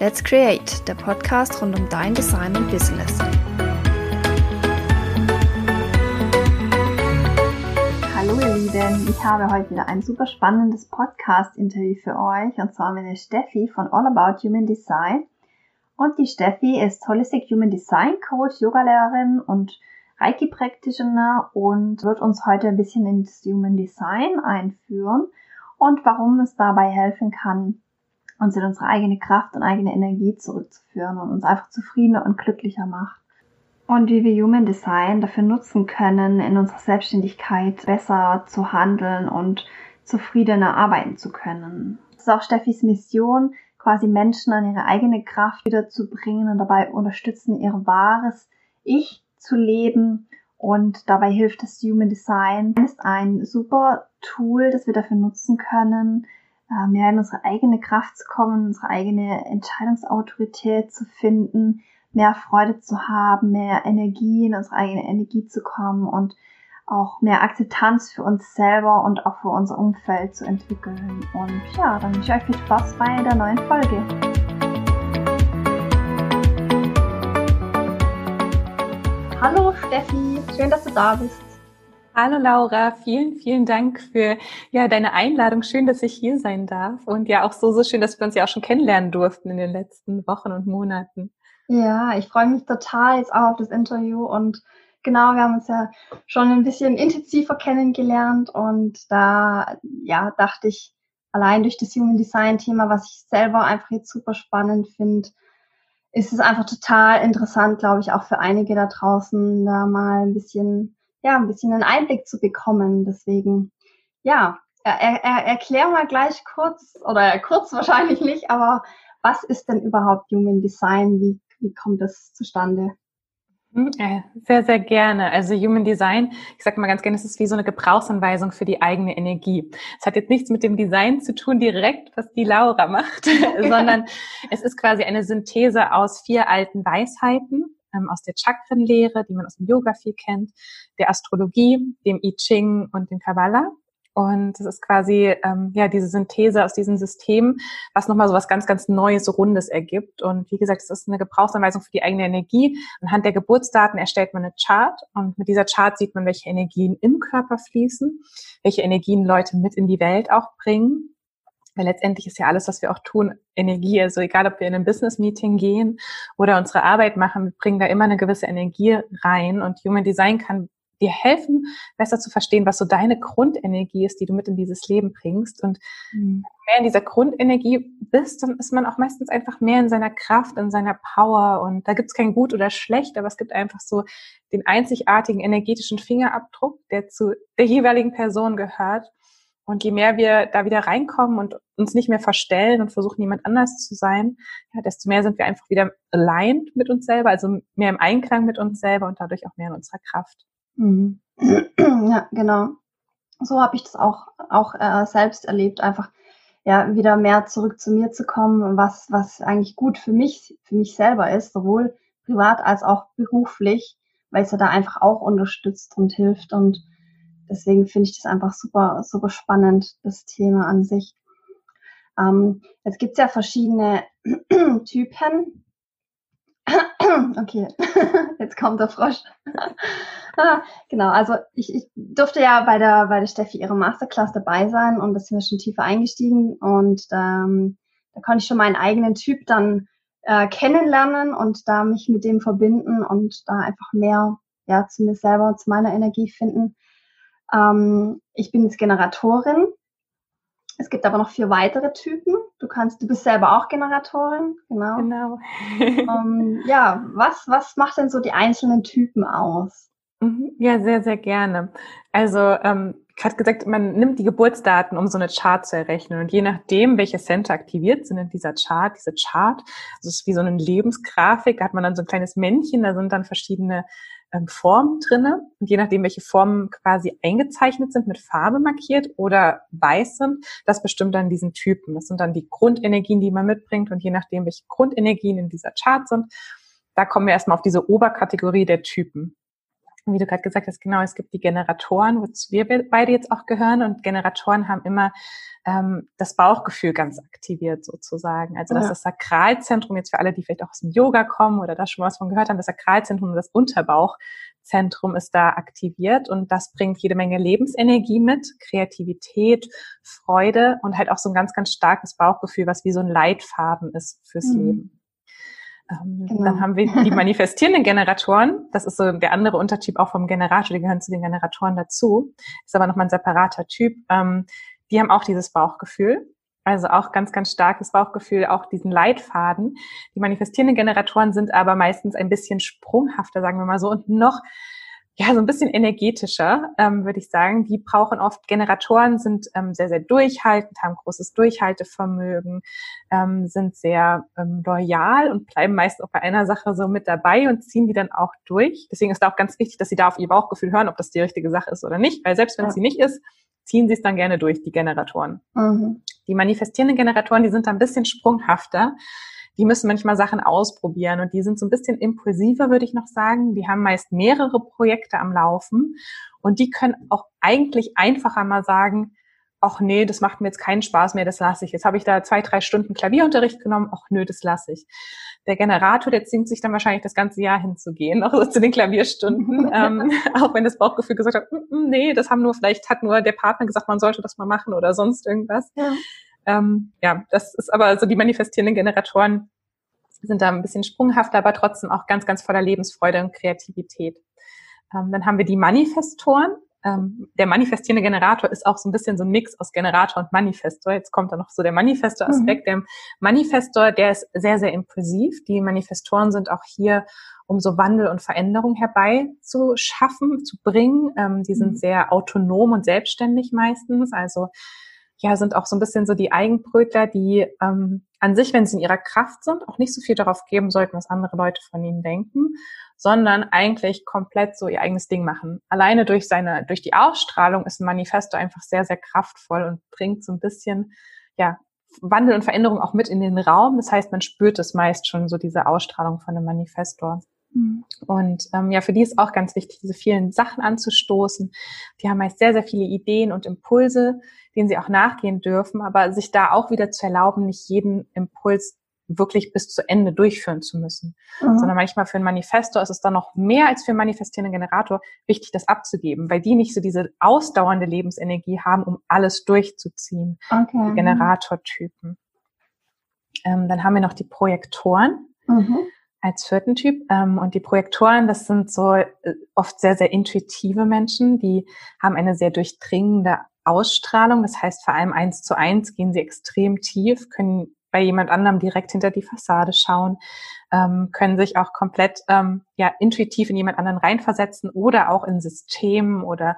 Let's Create, der Podcast rund um dein Design und Business. Hallo ihr Lieben, ich habe heute wieder ein super spannendes Podcast-Interview für euch und zwar mit der Steffi von All About Human Design. Und die Steffi ist Holistic Human Design Coach, Yogalehrerin und Reiki Practitioner und wird uns heute ein bisschen ins Human Design einführen und warum es dabei helfen kann, uns in unsere eigene Kraft und eigene Energie zurückzuführen und uns einfach zufriedener und glücklicher macht. Und wie wir Human Design dafür nutzen können, in unserer Selbstständigkeit besser zu handeln und zufriedener arbeiten zu können. Das ist auch Steffis Mission, quasi Menschen an ihre eigene Kraft wieder zu bringen und dabei unterstützen, ihr wahres Ich zu leben. Und dabei hilft das Human Design. Es ist ein super Tool, das wir dafür nutzen können, mehr in unsere eigene Kraft zu kommen, unsere eigene Entscheidungsautorität zu finden, mehr Freude zu haben, mehr Energie in unsere eigene Energie zu kommen und auch mehr Akzeptanz für uns selber und auch für unser Umfeld zu entwickeln. Und ja, dann wünsche ich euch viel Spaß bei der neuen Folge. Hallo Steffi, schön, dass du da bist. Hallo Laura, vielen, vielen Dank für ja, deine Einladung. Schön, dass ich hier sein darf. Und ja, auch so, so schön, dass wir uns ja auch schon kennenlernen durften in den letzten Wochen und Monaten. Ja, ich freue mich total jetzt auch auf das Interview und genau, wir haben uns ja schon ein bisschen intensiver kennengelernt und da, ja, dachte ich, allein durch das Human Design Thema, was ich selber einfach jetzt super spannend finde, ist es einfach total interessant, glaube ich, auch für einige da draußen, da mal ein bisschen, ja, ein bisschen einen Einblick zu bekommen. Deswegen, ja, er, er, erklär mal gleich kurz, oder kurz wahrscheinlich nicht, aber was ist denn überhaupt Human Design? Wie, wie kommt das zustande? Hm, sehr, sehr gerne. Also Human Design, ich sage mal ganz gerne, es ist wie so eine Gebrauchsanweisung für die eigene Energie. Es hat jetzt nichts mit dem Design zu tun direkt, was die Laura macht, sondern es ist quasi eine Synthese aus vier alten Weisheiten, ähm, aus der Chakrenlehre, die man aus dem Yoga viel kennt, der Astrologie, dem I Ching und dem Kabbalah. Und es ist quasi ähm, ja diese Synthese aus diesen Systemen, was nochmal so was ganz, ganz Neues, Rundes ergibt. Und wie gesagt, es ist eine Gebrauchsanweisung für die eigene Energie. Anhand der Geburtsdaten erstellt man eine Chart und mit dieser Chart sieht man, welche Energien im Körper fließen, welche Energien Leute mit in die Welt auch bringen. Weil letztendlich ist ja alles, was wir auch tun, Energie. Also egal, ob wir in ein Business-Meeting gehen oder unsere Arbeit machen, wir bringen da immer eine gewisse Energie rein. Und Human Design kann dir helfen, besser zu verstehen, was so deine Grundenergie ist, die du mit in dieses Leben bringst. Und mhm. mehr in dieser Grundenergie bist, dann ist man auch meistens einfach mehr in seiner Kraft, in seiner Power. Und da gibt es kein Gut oder Schlecht, aber es gibt einfach so den einzigartigen energetischen Fingerabdruck, der zu der jeweiligen Person gehört. Und je mehr wir da wieder reinkommen und uns nicht mehr verstellen und versuchen, jemand anders zu sein, ja, desto mehr sind wir einfach wieder aligned mit uns selber, also mehr im Einklang mit uns selber und dadurch auch mehr in unserer Kraft. Mhm. Ja, genau. So habe ich das auch, auch äh, selbst erlebt, einfach ja wieder mehr zurück zu mir zu kommen, was, was eigentlich gut für mich, für mich selber ist, sowohl privat als auch beruflich, weil es ja da einfach auch unterstützt und hilft. Und deswegen finde ich das einfach super, super spannend, das Thema an sich. Ähm, jetzt gibt's ja verschiedene Typen. Okay, jetzt kommt der Frosch. Ah, genau, also ich, ich durfte ja bei der, bei der Steffi ihre Masterclass dabei sein und da sind wir schon tiefer eingestiegen und ähm, da konnte ich schon meinen eigenen Typ dann äh, kennenlernen und da mich mit dem verbinden und da einfach mehr ja, zu mir selber, zu meiner Energie finden. Ähm, ich bin jetzt Generatorin. Es gibt aber noch vier weitere Typen. Du kannst, du bist selber auch Generatorin, genau. Genau. ähm, ja, was, was macht denn so die einzelnen Typen aus? Mhm. Ja, sehr, sehr gerne. Also ähm, hatte gesagt, man nimmt die Geburtsdaten, um so eine Chart zu errechnen. Und je nachdem, welche Center aktiviert sind in dieser Chart, diese Chart, das ist wie so eine Lebensgrafik, da hat man dann so ein kleines Männchen, da sind dann verschiedene ähm, Formen drinne. Und je nachdem, welche Formen quasi eingezeichnet sind, mit Farbe markiert oder weiß sind, das bestimmt dann diesen Typen. Das sind dann die Grundenergien, die man mitbringt. Und je nachdem, welche Grundenergien in dieser Chart sind, da kommen wir erstmal auf diese Oberkategorie der Typen. Wie du gerade gesagt hast, genau, es gibt die Generatoren, wozu wir beide jetzt auch gehören. Und Generatoren haben immer ähm, das Bauchgefühl ganz aktiviert sozusagen. Also dass ja. das Sakralzentrum, jetzt für alle, die vielleicht auch aus dem Yoga kommen oder da schon was von gehört haben, das Sakralzentrum und das Unterbauchzentrum ist da aktiviert und das bringt jede Menge Lebensenergie mit, Kreativität, Freude und halt auch so ein ganz, ganz starkes Bauchgefühl, was wie so ein Leitfaden ist fürs mhm. Leben. Ähm, genau. Dann haben wir die manifestierenden Generatoren. Das ist so der andere Untertyp auch vom Generator. Die gehören zu den Generatoren dazu. Ist aber nochmal ein separater Typ. Ähm, die haben auch dieses Bauchgefühl. Also auch ganz, ganz starkes Bauchgefühl, auch diesen Leitfaden. Die manifestierenden Generatoren sind aber meistens ein bisschen sprunghafter, sagen wir mal so, und noch ja, so ein bisschen energetischer, ähm, würde ich sagen. Die brauchen oft, Generatoren sind ähm, sehr, sehr durchhaltend, haben großes Durchhaltevermögen, ähm, sind sehr ähm, loyal und bleiben meist auch bei einer Sache so mit dabei und ziehen die dann auch durch. Deswegen ist da auch ganz wichtig, dass sie da auf ihr Bauchgefühl hören, ob das die richtige Sache ist oder nicht. Weil selbst wenn es ja. sie nicht ist, ziehen sie es dann gerne durch, die Generatoren. Mhm. Die manifestierenden Generatoren, die sind da ein bisschen sprunghafter. Die müssen manchmal Sachen ausprobieren und die sind so ein bisschen impulsiver, würde ich noch sagen. Die haben meist mehrere Projekte am Laufen und die können auch eigentlich einfacher mal sagen, ach nee, das macht mir jetzt keinen Spaß mehr, das lasse ich. Jetzt habe ich da zwei, drei Stunden Klavierunterricht genommen, ach nö, das lasse ich. Der Generator, der zwingt sich dann wahrscheinlich das ganze Jahr hinzugehen, auch so zu den Klavierstunden, ähm, auch wenn das Bauchgefühl gesagt hat, mm, mm, nee, das haben nur, vielleicht hat nur der Partner gesagt, man sollte das mal machen oder sonst irgendwas. Ja, ähm, ja das ist aber so die manifestierenden Generatoren sind da ein bisschen sprunghafter, aber trotzdem auch ganz, ganz voller Lebensfreude und Kreativität. Ähm, dann haben wir die Manifestoren ähm, der manifestierende Generator ist auch so ein bisschen so ein Mix aus Generator und Manifestor. Jetzt kommt da noch so der Manifestor-Aspekt. Mhm. Der Manifestor, der ist sehr, sehr impulsiv. Die Manifestoren sind auch hier, um so Wandel und Veränderung herbeizuschaffen, zu bringen. Ähm, die sind mhm. sehr autonom und selbstständig meistens. Also ja, sind auch so ein bisschen so die Eigenbrötler, die ähm, an sich, wenn sie in ihrer Kraft sind, auch nicht so viel darauf geben sollten, was andere Leute von ihnen denken, sondern eigentlich komplett so ihr eigenes Ding machen. Alleine durch seine, durch die Ausstrahlung ist ein Manifesto einfach sehr, sehr kraftvoll und bringt so ein bisschen, ja, Wandel und Veränderung auch mit in den Raum. Das heißt, man spürt es meist schon so diese Ausstrahlung von einem Manifestor. Mhm. Und ähm, ja, für die ist auch ganz wichtig, diese vielen Sachen anzustoßen. Die haben meist sehr, sehr viele Ideen und Impulse, denen sie auch nachgehen dürfen, aber sich da auch wieder zu erlauben, nicht jeden Impuls wirklich bis zu Ende durchführen zu müssen. Mhm. Sondern manchmal für ein Manifesto ist es dann noch mehr als für einen manifestierenden Generator wichtig, das abzugeben, weil die nicht so diese ausdauernde Lebensenergie haben, um alles durchzuziehen. Okay. Die Generatortypen. Ähm, dann haben wir noch die Projektoren. Mhm. Als vierten Typ. Ähm, und die Projektoren, das sind so äh, oft sehr, sehr intuitive Menschen, die haben eine sehr durchdringende Ausstrahlung. Das heißt, vor allem eins zu eins gehen sie extrem tief, können bei jemand anderem direkt hinter die Fassade schauen, ähm, können sich auch komplett ähm, ja intuitiv in jemand anderen reinversetzen oder auch in Systemen oder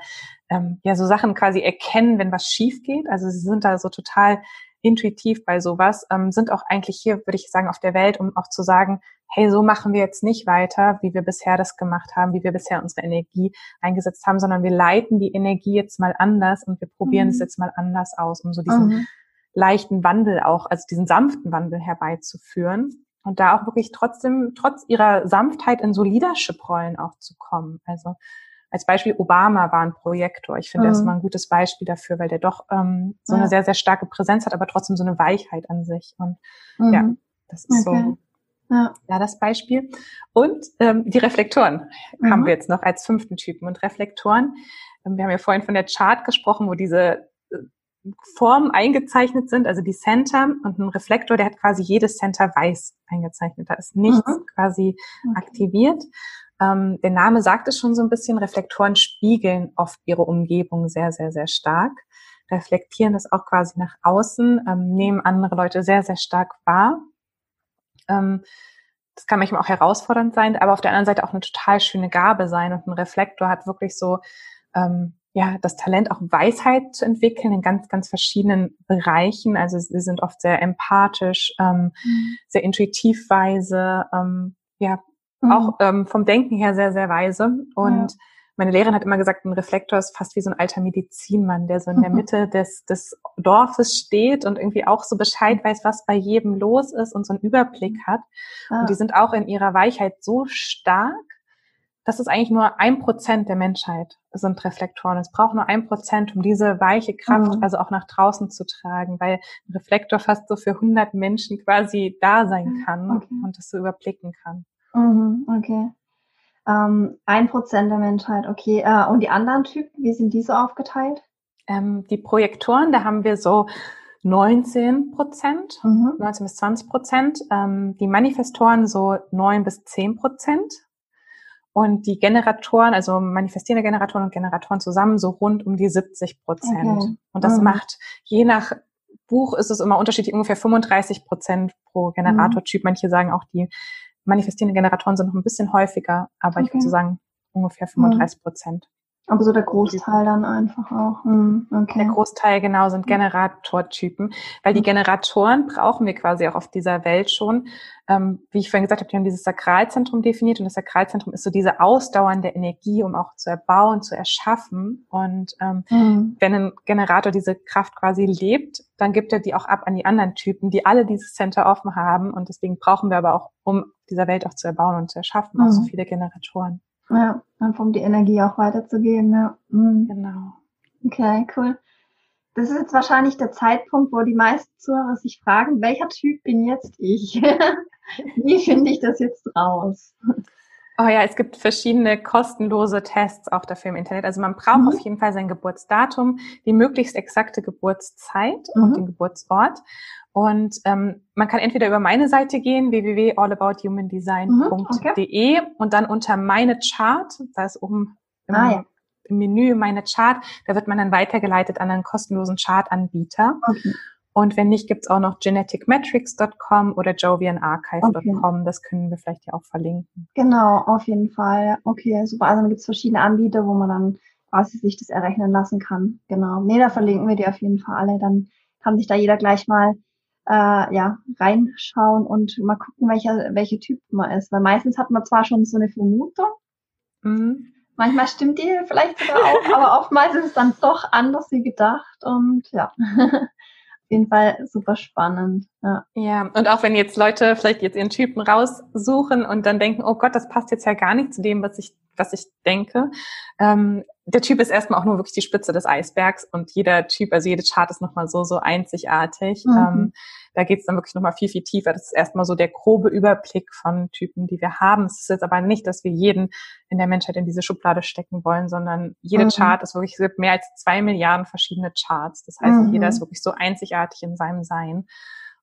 ähm, ja so Sachen quasi erkennen, wenn was schief geht. Also sie sind da so total intuitiv bei sowas, ähm, sind auch eigentlich hier, würde ich sagen, auf der Welt, um auch zu sagen, hey, so machen wir jetzt nicht weiter, wie wir bisher das gemacht haben, wie wir bisher unsere Energie eingesetzt haben, sondern wir leiten die Energie jetzt mal anders und wir probieren mhm. es jetzt mal anders aus, um so diesen mhm leichten Wandel auch, also diesen sanften Wandel herbeizuführen und da auch wirklich trotzdem, trotz ihrer Sanftheit in so Leadership-Rollen auch zu kommen. Also als Beispiel Obama war ein Projektor. Ich finde, mhm. er ist mal ein gutes Beispiel dafür, weil der doch ähm, so ja. eine sehr, sehr starke Präsenz hat, aber trotzdem so eine Weichheit an sich. Und mhm. ja, das ist okay. so ja. ja, das Beispiel. Und ähm, die Reflektoren mhm. haben wir jetzt noch als fünften Typen. Und Reflektoren, ähm, wir haben ja vorhin von der Chart gesprochen, wo diese äh, Formen eingezeichnet sind, also die Center und ein Reflektor, der hat quasi jedes Center weiß eingezeichnet. Da ist nichts mhm. quasi okay. aktiviert. Ähm, der Name sagt es schon so ein bisschen, Reflektoren spiegeln oft ihre Umgebung sehr, sehr, sehr stark, reflektieren das auch quasi nach außen, ähm, nehmen andere Leute sehr, sehr stark wahr. Ähm, das kann manchmal auch herausfordernd sein, aber auf der anderen Seite auch eine total schöne Gabe sein. Und ein Reflektor hat wirklich so ähm, ja, das Talent, auch Weisheit zu entwickeln in ganz, ganz verschiedenen Bereichen. Also sie sind oft sehr empathisch, ähm, mhm. sehr intuitiv weise, ähm, ja, mhm. auch ähm, vom Denken her sehr, sehr weise. Und ja. meine Lehrerin hat immer gesagt, ein Reflektor ist fast wie so ein alter Medizinmann, der so in der mhm. Mitte des, des Dorfes steht und irgendwie auch so Bescheid weiß, was bei jedem los ist und so einen Überblick hat. Ah. Und die sind auch in ihrer Weichheit so stark, das ist eigentlich nur ein Prozent der Menschheit sind Reflektoren. Es braucht nur ein Prozent, um diese weiche Kraft mhm. also auch nach draußen zu tragen, weil ein Reflektor fast so für 100 Menschen quasi da sein kann okay. und das so überblicken kann. Mhm, okay. Ähm, ein Prozent der Menschheit, okay. Äh, und die anderen Typen, wie sind die so aufgeteilt? Ähm, die Projektoren, da haben wir so 19 Prozent, mhm. 19 bis 20 Prozent. Ähm, die Manifestoren so 9 bis 10 Prozent. Und die Generatoren, also manifestierende Generatoren und Generatoren zusammen so rund um die 70 Prozent. Okay. Und das mhm. macht, je nach Buch ist es immer unterschiedlich, ungefähr 35 Prozent pro Generatortyp. Mhm. Manche sagen auch, die manifestierenden Generatoren sind noch ein bisschen häufiger, aber okay. ich würde sagen ungefähr 35 Prozent. Aber so der Großteil dann einfach auch. Hm, okay. Der Großteil genau sind Generatortypen, weil die hm. Generatoren brauchen wir quasi auch auf dieser Welt schon. Ähm, wie ich vorhin gesagt habe, die haben dieses Sakralzentrum definiert und das Sakralzentrum ist so diese ausdauernde Energie, um auch zu erbauen, zu erschaffen. Und ähm, mhm. wenn ein Generator diese Kraft quasi lebt, dann gibt er die auch ab an die anderen Typen, die alle dieses Center offen haben. Und deswegen brauchen wir aber auch, um dieser Welt auch zu erbauen und zu erschaffen, mhm. auch so hm. viele Generatoren. Ja, einfach um die Energie auch weiterzugeben, ja. Mhm. Genau. Okay, cool. Das ist jetzt wahrscheinlich der Zeitpunkt, wo die meisten Zuhörer sich fragen, welcher Typ bin jetzt ich? Wie finde ich das jetzt raus? Oh ja, es gibt verschiedene kostenlose Tests auch dafür im Internet. Also man braucht mhm. auf jeden Fall sein Geburtsdatum, die möglichst exakte Geburtszeit mhm. und den Geburtsort. Und ähm, man kann entweder über meine Seite gehen, www.allabouthumandesign.de mhm, okay. und dann unter meine Chart, da ist oben im, ah, ja. im, Menü meine Chart, da wird man dann weitergeleitet an einen kostenlosen Chartanbieter. Okay. Und wenn nicht, gibt's auch noch geneticmetrics.com oder jovianarchive.com. Okay. Das können wir vielleicht ja auch verlinken. Genau, auf jeden Fall. Okay, super. Also dann gibt's verschiedene Anbieter, wo man dann quasi sich das errechnen lassen kann. Genau. Nee, da verlinken wir die auf jeden Fall alle. Dann kann sich da jeder gleich mal äh, ja, reinschauen und mal gucken, welcher, welche Typ man ist. Weil meistens hat man zwar schon so eine Vermutung, mhm. manchmal stimmt die vielleicht sogar auch, aber oftmals ist es dann doch anders wie gedacht und ja. Jeden Fall super spannend. Ja. ja, und auch wenn jetzt Leute vielleicht jetzt ihren Typen raussuchen und dann denken, oh Gott, das passt jetzt ja gar nicht zu dem, was ich, was ich denke. Ähm, der Typ ist erstmal auch nur wirklich die Spitze des Eisbergs und jeder Typ, also jede Chart ist nochmal so, so einzigartig. Mhm. Ähm, da geht es dann wirklich nochmal viel, viel tiefer. Das ist erstmal so der grobe Überblick von Typen, die wir haben. Es ist jetzt aber nicht, dass wir jeden in der Menschheit in diese Schublade stecken wollen, sondern jede mhm. Chart ist wirklich, es gibt mehr als zwei Milliarden verschiedene Charts. Das heißt, mhm. jeder ist wirklich so einzigartig in seinem Sein.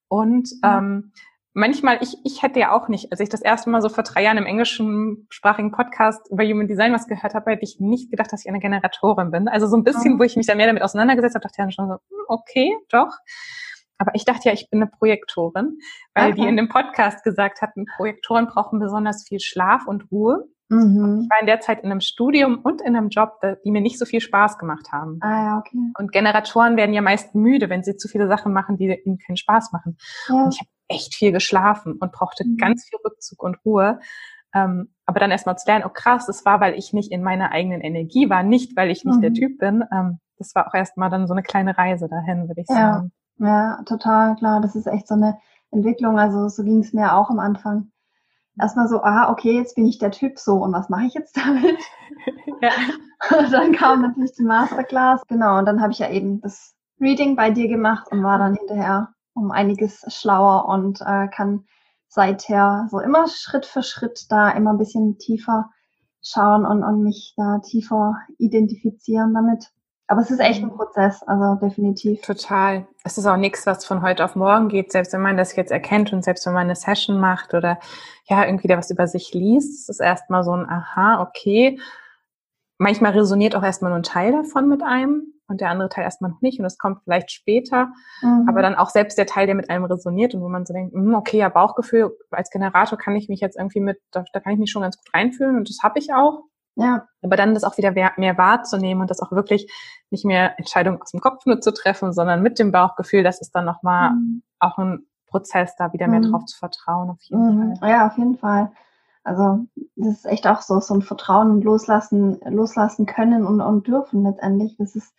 Und ähm, manchmal, ich, ich hätte ja auch nicht, als ich das erste Mal so vor drei Jahren im englischsprachigen Podcast über Human Design was gehört habe, hätte ich nicht gedacht, dass ich eine Generatorin bin. Also so ein bisschen, mhm. wo ich mich da mehr damit auseinandergesetzt habe, dachte ich dann schon so, hm, okay, doch. Aber ich dachte ja, ich bin eine Projektorin, weil okay. die in dem Podcast gesagt hatten, Projektoren brauchen besonders viel Schlaf und Ruhe. Mhm. Ich war in der Zeit in einem Studium und in einem Job, die mir nicht so viel Spaß gemacht haben. Ah, ja, okay. Und Generatoren werden ja meist müde, wenn sie zu viele Sachen machen, die ihnen keinen Spaß machen. Ja. Und ich habe echt viel geschlafen und brauchte mhm. ganz viel Rückzug und Ruhe. Ähm, aber dann erstmal zu lernen, oh krass, das war, weil ich nicht in meiner eigenen Energie war, nicht weil ich nicht mhm. der Typ bin. Ähm, das war auch erstmal dann so eine kleine Reise dahin, würde ich ja. sagen. Ja, total klar. Das ist echt so eine Entwicklung. Also so ging es mir auch am Anfang. Erstmal so, ah, okay, jetzt bin ich der Typ so und was mache ich jetzt damit? ja. Und dann kam natürlich die Masterclass, genau, und dann habe ich ja eben das Reading bei dir gemacht und war dann hinterher um einiges schlauer und äh, kann seither so immer Schritt für Schritt da immer ein bisschen tiefer schauen und, und mich da tiefer identifizieren damit. Aber es ist echt ein mhm. Prozess, also definitiv. Total. Es ist auch nichts, was von heute auf morgen geht, selbst wenn man das jetzt erkennt und selbst wenn man eine Session macht oder ja, irgendwie da was über sich liest, es ist erstmal so ein Aha, okay. Manchmal resoniert auch erstmal nur ein Teil davon mit einem und der andere Teil erstmal noch nicht und es kommt vielleicht später. Mhm. Aber dann auch selbst der Teil, der mit einem resoniert und wo man so denkt, hm, okay, ja, Bauchgefühl, als Generator kann ich mich jetzt irgendwie mit, da, da kann ich mich schon ganz gut reinfühlen und das habe ich auch. Ja. Aber dann das auch wieder mehr wahrzunehmen und das auch wirklich nicht mehr Entscheidungen aus dem Kopf nur zu treffen, sondern mit dem Bauchgefühl, das ist dann nochmal mhm. auch ein Prozess, da wieder mehr mhm. drauf zu vertrauen, auf jeden mhm. Fall. Ja, auf jeden Fall. Also das ist echt auch so, so ein Vertrauen und loslassen, loslassen können und, und dürfen letztendlich. Das ist,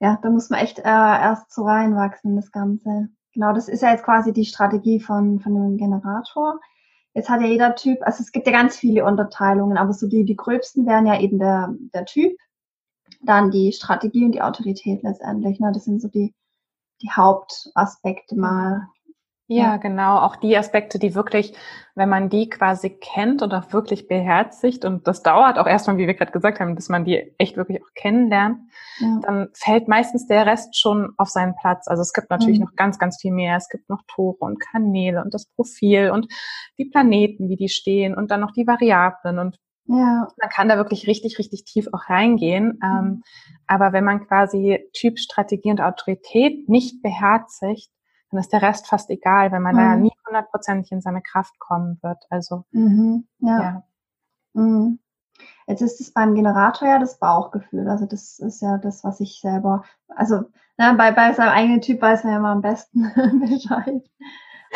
ja, da muss man echt äh, erst so reinwachsen, das Ganze. Genau, das ist ja jetzt quasi die Strategie von, von dem Generator. Jetzt hat ja jeder Typ, also es gibt ja ganz viele Unterteilungen, aber so die, die gröbsten wären ja eben der, der Typ, dann die Strategie und die Autorität letztendlich. Ne? Das sind so die, die Hauptaspekte mal. Ja, ja, genau. Auch die Aspekte, die wirklich, wenn man die quasi kennt und auch wirklich beherzigt, und das dauert auch erstmal, wie wir gerade gesagt haben, bis man die echt wirklich auch kennenlernt, ja. dann fällt meistens der Rest schon auf seinen Platz. Also es gibt natürlich mhm. noch ganz, ganz viel mehr. Es gibt noch Tore und Kanäle und das Profil und die Planeten, wie die stehen und dann noch die Variablen und ja. Man kann da wirklich richtig, richtig tief auch reingehen. Ähm, mhm. aber wenn man quasi Typ, Strategie und Autorität nicht beherzigt, dann ist der Rest fast egal, wenn man mhm. da nie hundertprozentig in seine Kraft kommen wird. Also mhm. ja. ja. Mhm. Jetzt ist es beim Generator ja das Bauchgefühl. Also das ist ja das, was ich selber, also na, bei, bei seinem eigenen Typ weiß man ja immer am besten Bescheid.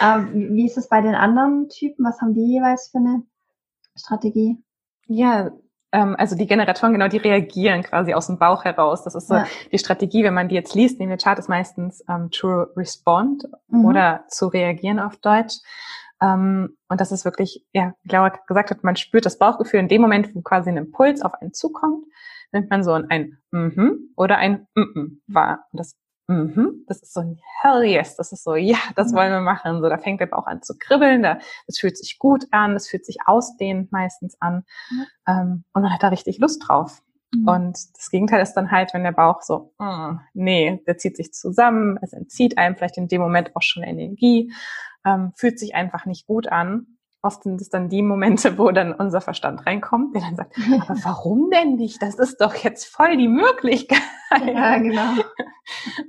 Ähm, wie ist es bei den anderen Typen? Was haben die jeweils für eine Strategie? Ja, ähm, also die Generatoren, genau, die reagieren quasi aus dem Bauch heraus. Das ist so ja. die Strategie, wenn man die jetzt liest, in der Chart ist meistens ähm, to respond mhm. oder zu reagieren auf Deutsch. Ähm, und das ist wirklich, ja, wie Laura gesagt hat, man spürt das Bauchgefühl in dem Moment, wo quasi ein Impuls auf einen zukommt, nimmt man so ein Mhm oder ein Mhm wahr. Und das mhm, das ist so ein Hell yes, das ist so, ja, das wollen wir machen. So, da fängt der Bauch an zu kribbeln, da, das fühlt sich gut an, das fühlt sich ausdehnend meistens an. Mhm. Ähm, und man hat da richtig Lust drauf. Mhm. Und das Gegenteil ist dann halt, wenn der Bauch so, mm, nee, der zieht sich zusammen, es entzieht einem vielleicht in dem Moment auch schon Energie, ähm, fühlt sich einfach nicht gut an oft sind es dann die Momente, wo dann unser Verstand reinkommt, der dann sagt, aber warum denn nicht? Das ist doch jetzt voll die Möglichkeit. Ja, genau.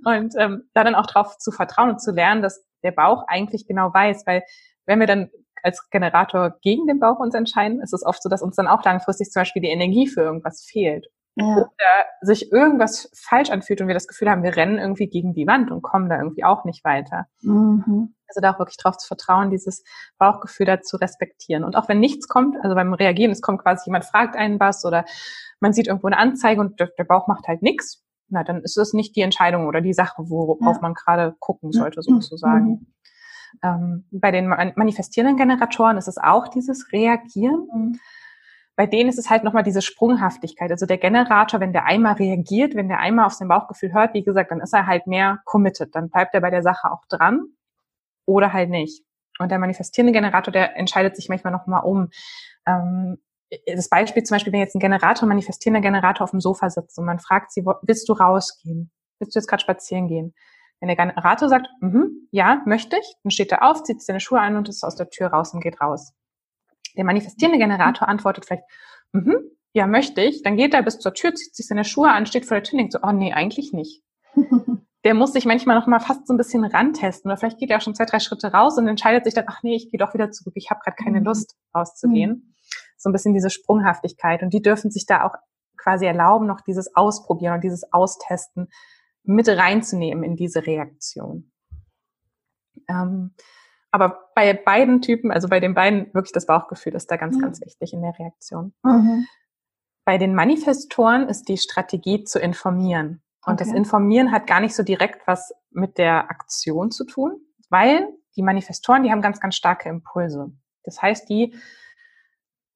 Und ähm, da dann auch drauf zu vertrauen und zu lernen, dass der Bauch eigentlich genau weiß, weil wenn wir dann als Generator gegen den Bauch uns entscheiden, ist es oft so, dass uns dann auch langfristig zum Beispiel die Energie für irgendwas fehlt. Ja. Oder sich irgendwas falsch anfühlt und wir das Gefühl haben, wir rennen irgendwie gegen die Wand und kommen da irgendwie auch nicht weiter. Mhm. Also da auch wirklich drauf zu vertrauen, dieses Bauchgefühl da zu respektieren. Und auch wenn nichts kommt, also beim Reagieren, es kommt quasi jemand fragt einen was oder man sieht irgendwo eine Anzeige und der, Bauch macht halt nichts, na, dann ist es nicht die Entscheidung oder die Sache, worauf ja. man gerade gucken sollte, sozusagen. Mhm. Ähm, bei den manifestierenden Generatoren ist es auch dieses Reagieren. Mhm bei denen ist es halt nochmal diese Sprunghaftigkeit. Also der Generator, wenn der einmal reagiert, wenn der einmal auf sein Bauchgefühl hört, wie gesagt, dann ist er halt mehr committed. Dann bleibt er bei der Sache auch dran oder halt nicht. Und der manifestierende Generator, der entscheidet sich manchmal nochmal um. Ähm, das Beispiel zum Beispiel, wenn jetzt ein Generator, ein manifestierender Generator auf dem Sofa sitzt und man fragt sie, willst du rausgehen? Willst du jetzt gerade spazieren gehen? Wenn der Generator sagt, mm -hmm, ja, möchte ich, dann steht er auf, zieht seine Schuhe an und ist aus der Tür raus und geht raus. Der manifestierende Generator antwortet vielleicht, mhm, ja, möchte ich. Dann geht er bis zur Tür, zieht sich seine Schuhe an, steht vor der Tür und denkt so, oh nee, eigentlich nicht. der muss sich manchmal noch mal fast so ein bisschen rantesten oder vielleicht geht er auch schon zwei, drei Schritte raus und entscheidet sich dann, ach nee, ich gehe doch wieder zurück, ich habe gerade keine mhm. Lust rauszugehen. Mhm. So ein bisschen diese Sprunghaftigkeit und die dürfen sich da auch quasi erlauben, noch dieses Ausprobieren und dieses Austesten mit reinzunehmen in diese Reaktion. Ähm, aber bei beiden Typen, also bei den beiden, wirklich das Bauchgefühl ist da ganz, mhm. ganz wichtig in der Reaktion. Mhm. Bei den Manifestoren ist die Strategie zu informieren. Und okay. das Informieren hat gar nicht so direkt was mit der Aktion zu tun, weil die Manifestoren, die haben ganz, ganz starke Impulse. Das heißt, die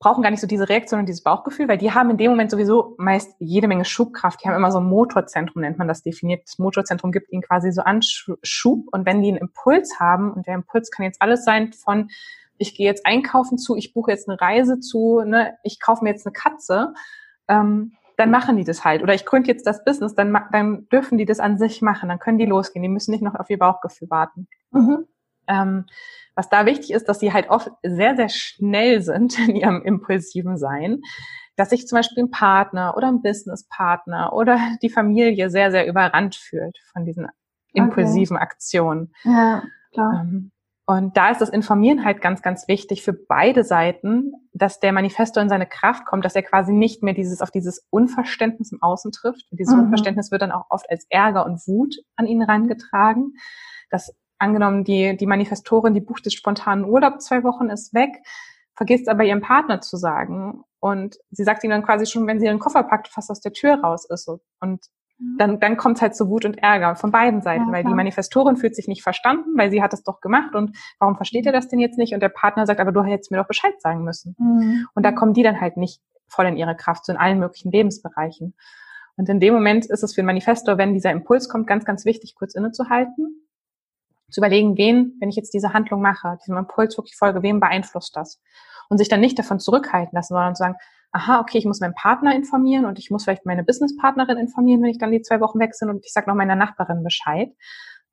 brauchen gar nicht so diese Reaktion und dieses Bauchgefühl, weil die haben in dem Moment sowieso meist jede Menge Schubkraft. Die haben immer so ein Motorzentrum, nennt man das definiert. Das Motorzentrum gibt ihnen quasi so Anschub. Und wenn die einen Impuls haben, und der Impuls kann jetzt alles sein von, ich gehe jetzt einkaufen zu, ich buche jetzt eine Reise zu, ne, ich kaufe mir jetzt eine Katze, ähm, dann machen die das halt. Oder ich gründe jetzt das Business, dann, dann dürfen die das an sich machen, dann können die losgehen. Die müssen nicht noch auf ihr Bauchgefühl warten. Mhm. Ähm, was da wichtig ist, dass sie halt oft sehr, sehr schnell sind in ihrem impulsiven Sein, dass sich zum Beispiel ein Partner oder ein Businesspartner oder die Familie sehr, sehr überrannt fühlt von diesen impulsiven okay. Aktionen. Ja, klar. Ähm, und da ist das Informieren halt ganz, ganz wichtig für beide Seiten, dass der Manifesto in seine Kraft kommt, dass er quasi nicht mehr dieses auf dieses Unverständnis im Außen trifft. Und dieses mhm. Unverständnis wird dann auch oft als Ärger und Wut an ihn herangetragen. Dass angenommen, die, die Manifestorin, die bucht jetzt spontanen Urlaub zwei Wochen, ist weg, vergisst aber ihrem Partner zu sagen. Und sie sagt ihm dann quasi schon, wenn sie ihren Koffer packt, fast aus der Tür raus ist. Und dann, dann kommt es halt zu Wut und Ärger von beiden Seiten, ja, weil die Manifestorin fühlt sich nicht verstanden, weil sie hat es doch gemacht und warum versteht er das denn jetzt nicht? Und der Partner sagt, aber du hättest mir doch Bescheid sagen müssen. Mhm. Und da kommen die dann halt nicht voll in ihre Kraft, so in allen möglichen Lebensbereichen. Und in dem Moment ist es für ein Manifestor, wenn dieser Impuls kommt, ganz, ganz wichtig, kurz innezuhalten, zu überlegen, wen, wenn ich jetzt diese Handlung mache, diesem Impuls wirklich folge, wem beeinflusst das? Und sich dann nicht davon zurückhalten lassen, sondern zu sagen, aha, okay, ich muss meinen Partner informieren und ich muss vielleicht meine Businesspartnerin informieren, wenn ich dann die zwei Wochen weg bin und ich sage noch meiner Nachbarin Bescheid.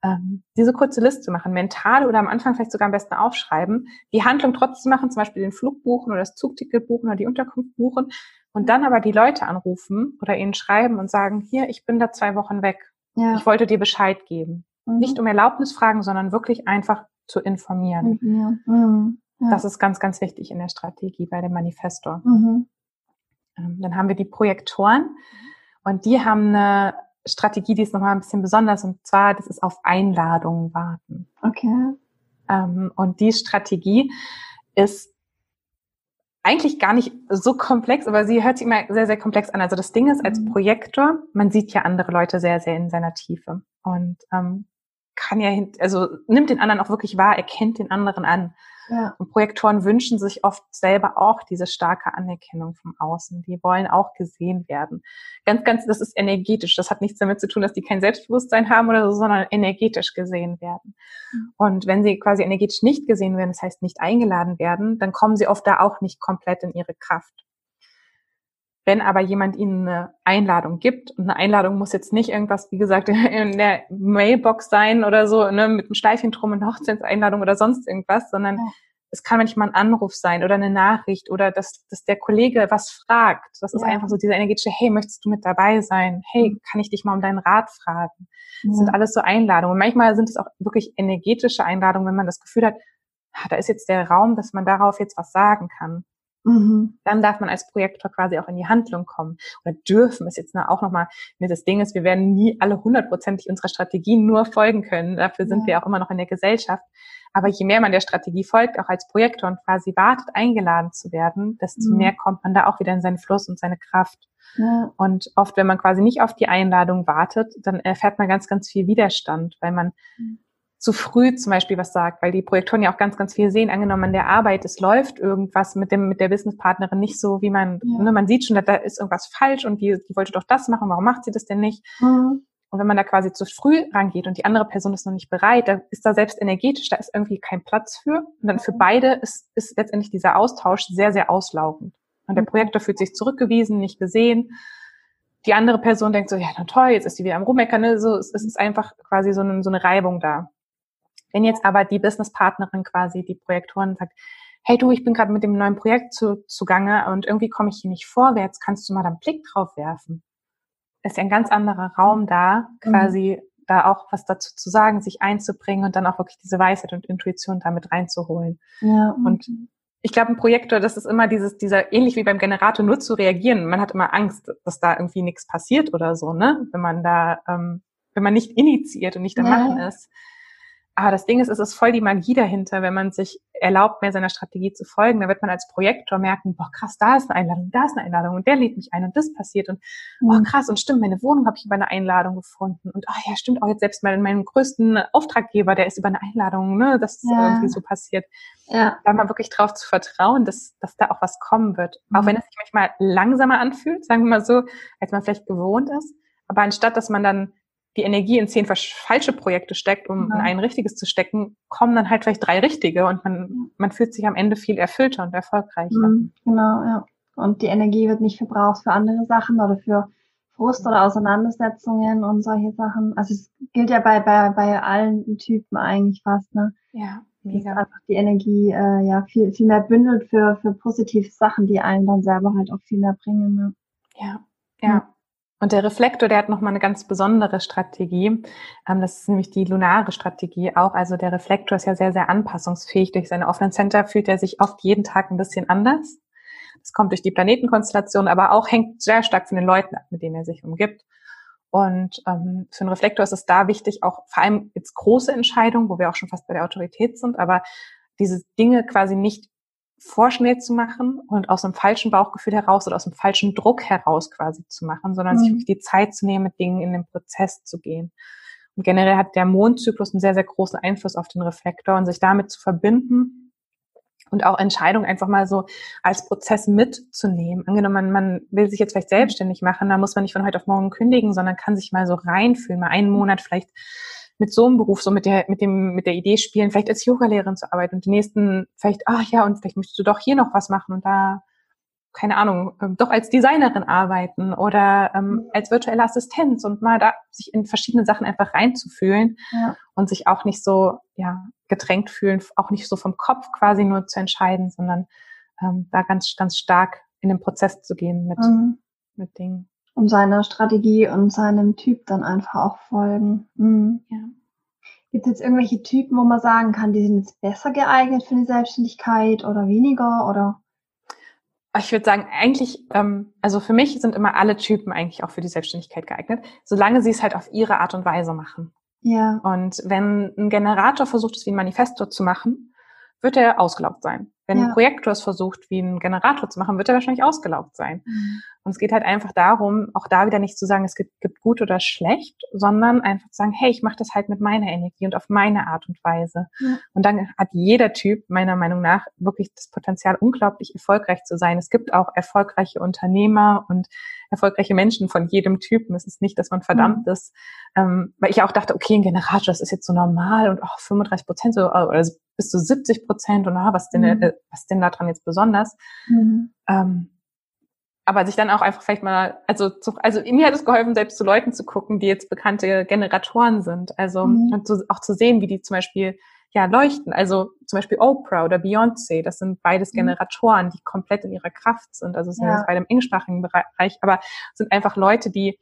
Ähm, diese kurze Liste machen, mental oder am Anfang vielleicht sogar am besten aufschreiben, die Handlung trotzdem machen, zum Beispiel den Flug buchen oder das Zugticket buchen oder die Unterkunft buchen und dann aber die Leute anrufen oder ihnen schreiben und sagen, hier, ich bin da zwei Wochen weg. Ja. Ich wollte dir Bescheid geben. Mhm. Nicht um Erlaubnis fragen, sondern wirklich einfach zu informieren. Mhm. Mhm. Ja. Das ist ganz, ganz wichtig in der Strategie bei dem Manifestor. Mhm. Ähm, dann haben wir die Projektoren und die haben eine Strategie, die ist nochmal ein bisschen besonders und zwar, das ist auf Einladungen warten. Okay. Ähm, und die Strategie ist eigentlich gar nicht so komplex, aber sie hört sich immer sehr, sehr komplex an. Also das Ding ist, als mhm. Projektor, man sieht ja andere Leute sehr, sehr in seiner Tiefe und ähm, kann ja, also nimmt den anderen auch wirklich wahr, erkennt den anderen an. Ja. Und Projektoren wünschen sich oft selber auch diese starke Anerkennung vom Außen. Die wollen auch gesehen werden. Ganz, ganz, das ist energetisch. Das hat nichts damit zu tun, dass die kein Selbstbewusstsein haben oder so, sondern energetisch gesehen werden. Mhm. Und wenn sie quasi energetisch nicht gesehen werden, das heißt nicht eingeladen werden, dann kommen sie oft da auch nicht komplett in ihre Kraft. Wenn aber jemand ihnen eine Einladung gibt, und eine Einladung muss jetzt nicht irgendwas, wie gesagt, in der Mailbox sein oder so, ne, mit einem Schleifchen drum und Hochzeitseinladung oder sonst irgendwas, sondern ja. es kann manchmal ein Anruf sein oder eine Nachricht oder dass, dass der Kollege was fragt. Das ist ja. einfach so dieser energetische, hey, möchtest du mit dabei sein? Hey, mhm. kann ich dich mal um deinen Rat fragen? Das sind alles so Einladungen. Und manchmal sind es auch wirklich energetische Einladungen, wenn man das Gefühl hat, ah, da ist jetzt der Raum, dass man darauf jetzt was sagen kann. Mhm. Dann darf man als Projektor quasi auch in die Handlung kommen. Oder dürfen ist jetzt auch nochmal, ne, das Ding ist, wir werden nie alle hundertprozentig unserer Strategien nur folgen können. Dafür sind ja. wir auch immer noch in der Gesellschaft. Aber je mehr man der Strategie folgt, auch als Projektor und quasi wartet, eingeladen zu werden, desto mhm. mehr kommt man da auch wieder in seinen Fluss und seine Kraft. Ja. Und oft, wenn man quasi nicht auf die Einladung wartet, dann erfährt man ganz, ganz viel Widerstand, weil man mhm zu früh zum Beispiel was sagt, weil die Projektoren ja auch ganz, ganz viel sehen, angenommen an der Arbeit, es läuft irgendwas mit dem, mit der Businesspartnerin nicht so, wie man, ja. ne, man sieht schon, da ist irgendwas falsch und die, die wollte doch das machen, warum macht sie das denn nicht? Mhm. Und wenn man da quasi zu früh rangeht und die andere Person ist noch nicht bereit, da ist da selbst energetisch, da ist irgendwie kein Platz für. Und dann für beide ist, ist letztendlich dieser Austausch sehr, sehr auslaugend. Und der Projektor fühlt sich zurückgewiesen, nicht gesehen. Die andere Person denkt so, ja, na toll, jetzt ist die wieder am Rummeckern. Ne? So, es, es ist einfach quasi so eine, so eine Reibung da. Wenn jetzt aber die Businesspartnerin quasi, die Projektorin sagt, hey du, ich bin gerade mit dem neuen Projekt zu, zugange und irgendwie komme ich hier nicht vorwärts, kannst du mal da einen Blick drauf werfen? Ist ja ein ganz anderer Raum da, mhm. quasi mhm. da auch was dazu zu sagen, sich einzubringen und dann auch wirklich diese Weisheit und Intuition damit reinzuholen. Ja. Und ich glaube, ein Projektor, das ist immer dieses, dieser, ähnlich wie beim Generator, nur zu reagieren. Man hat immer Angst, dass da irgendwie nichts passiert oder so, ne? Wenn man da, ähm, wenn man nicht initiiert und nicht am ja. Machen ist. Aber das Ding ist, es ist voll die Magie dahinter, wenn man sich erlaubt, mehr seiner Strategie zu folgen. Da wird man als Projektor merken, boah, krass, da ist eine Einladung, da ist eine Einladung und der lädt mich ein und das passiert und boah, mhm. krass, und stimmt, meine Wohnung habe ich über eine Einladung gefunden und ach ja, stimmt auch jetzt selbst mein, meinem größten Auftraggeber, der ist über eine Einladung, ne, das ist ja. irgendwie so passiert. Ja. Da mal wirklich drauf zu vertrauen, dass, dass da auch was kommen wird. Mhm. Auch wenn es sich manchmal langsamer anfühlt, sagen wir mal so, als man vielleicht gewohnt ist. Aber anstatt, dass man dann die Energie in zehn falsche Projekte steckt, um ja. in ein richtiges zu stecken, kommen dann halt vielleicht drei richtige und man, man fühlt sich am Ende viel erfüllter und erfolgreicher. Mhm, genau, ja. Und die Energie wird nicht verbraucht für andere Sachen oder für Frust oder Auseinandersetzungen und solche Sachen. Also es gilt ja bei, bei, bei allen Typen eigentlich fast, ne? Ja, mega. Dass einfach die Energie äh, ja viel, viel mehr bündelt für, für positive Sachen, die einen dann selber halt auch viel mehr bringen. Ne? Ja, ja. Und der Reflektor, der hat nochmal eine ganz besondere Strategie. Ähm, das ist nämlich die lunare Strategie auch. Also der Reflektor ist ja sehr, sehr anpassungsfähig. Durch seine offenen Center fühlt er sich oft jeden Tag ein bisschen anders. Das kommt durch die Planetenkonstellation, aber auch hängt sehr stark von den Leuten ab, mit denen er sich umgibt. Und ähm, für einen Reflektor ist es da wichtig, auch vor allem jetzt große Entscheidungen, wo wir auch schon fast bei der Autorität sind, aber diese Dinge quasi nicht vorschnell zu machen und aus einem falschen Bauchgefühl heraus oder aus einem falschen Druck heraus quasi zu machen, sondern mhm. sich wirklich die Zeit zu nehmen, mit Dingen in den Prozess zu gehen. Und generell hat der Mondzyklus einen sehr, sehr großen Einfluss auf den Reflektor und sich damit zu verbinden und auch Entscheidungen einfach mal so als Prozess mitzunehmen. Angenommen, man, man will sich jetzt vielleicht selbstständig machen, da muss man nicht von heute auf morgen kündigen, sondern kann sich mal so reinfühlen, mal einen Monat vielleicht mit so einem Beruf, so mit der, mit dem, mit der Idee spielen, vielleicht als Yogalehrerin zu arbeiten und die nächsten vielleicht, ach ja, und vielleicht möchtest du doch hier noch was machen und da, keine Ahnung, ähm, doch als Designerin arbeiten oder ähm, mhm. als virtuelle Assistenz und mal da sich in verschiedene Sachen einfach reinzufühlen ja. und sich auch nicht so, ja, gedrängt fühlen, auch nicht so vom Kopf quasi nur zu entscheiden, sondern ähm, da ganz, ganz stark in den Prozess zu gehen mit, mhm. mit Dingen und seiner Strategie und seinem Typ dann einfach auch folgen. Mhm. Ja. Gibt es jetzt irgendwelche Typen, wo man sagen kann, die sind jetzt besser geeignet für eine Selbstständigkeit oder weniger oder? Ich würde sagen, eigentlich, ähm, also für mich sind immer alle Typen eigentlich auch für die Selbstständigkeit geeignet, solange sie es halt auf ihre Art und Weise machen. Ja. Und wenn ein Generator versucht, es wie ein Manifesto zu machen, wird er ausgelaugt sein. Wenn ja. ein Projektor es versucht, wie ein Generator zu machen, wird er wahrscheinlich ausgelaugt sein. Mhm. Und es geht halt einfach darum, auch da wieder nicht zu sagen, es gibt, gibt gut oder schlecht, sondern einfach zu sagen, hey, ich mache das halt mit meiner Energie und auf meine Art und Weise. Ja. Und dann hat jeder Typ meiner Meinung nach wirklich das Potenzial, unglaublich erfolgreich zu sein. Es gibt auch erfolgreiche Unternehmer und erfolgreiche Menschen von jedem Typen. Es ist nicht, dass man verdammt mhm. ist. Ähm, weil ich auch dachte, okay, ein Generator, das ist jetzt so normal und auch 35 Prozent so, oder bis zu 70 Prozent und ah, was denn, mhm. äh, was denn daran jetzt besonders? Mhm. Ähm, aber sich dann auch einfach vielleicht mal, also, zu, also mir hat es geholfen, selbst zu Leuten zu gucken, die jetzt bekannte Generatoren sind. Also mhm. und zu, auch zu sehen, wie die zum Beispiel ja leuchten. Also zum Beispiel Oprah oder Beyoncé, das sind beides mhm. Generatoren, die komplett in ihrer Kraft sind. Also sind ja. jetzt beide im englischsprachigen Bereich, aber sind einfach Leute, die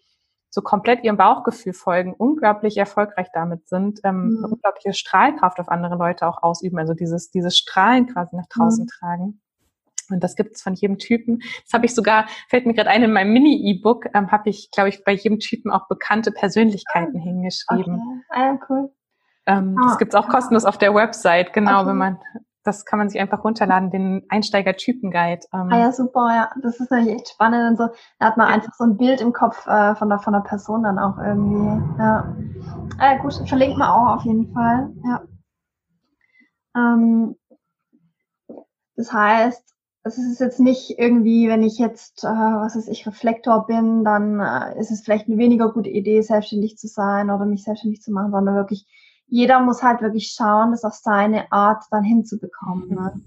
so komplett ihrem Bauchgefühl folgen, unglaublich erfolgreich damit sind, ähm, mhm. eine unglaubliche Strahlkraft auf andere Leute auch ausüben, also dieses, dieses Strahlen quasi nach draußen mhm. tragen. Und das gibt es von jedem Typen. Das habe ich sogar, fällt mir gerade ein, in meinem Mini-E-Book ähm, habe ich, glaube ich, bei jedem Typen auch bekannte Persönlichkeiten hingeschrieben. Okay. Ah, cool. Ähm, ah, das gibt's auch kostenlos auf der Website, genau, okay. wenn man, das kann man sich einfach runterladen, den Einsteiger-Typen-Guide. Ähm. Ah ja, super, ja. Das ist natürlich echt spannend und so. Da hat man ja. einfach so ein Bild im Kopf äh, von, der, von der Person dann auch irgendwie. Ja. Ah, ja, gut, verlinkt man auch auf jeden Fall. Ja. Ähm, das heißt, es ist jetzt nicht irgendwie, wenn ich jetzt, äh, was weiß ich, Reflektor bin, dann äh, ist es vielleicht eine weniger gute Idee, selbstständig zu sein oder mich selbstständig zu machen, sondern wirklich, jeder muss halt wirklich schauen, das auf seine Art dann hinzubekommen. Ne?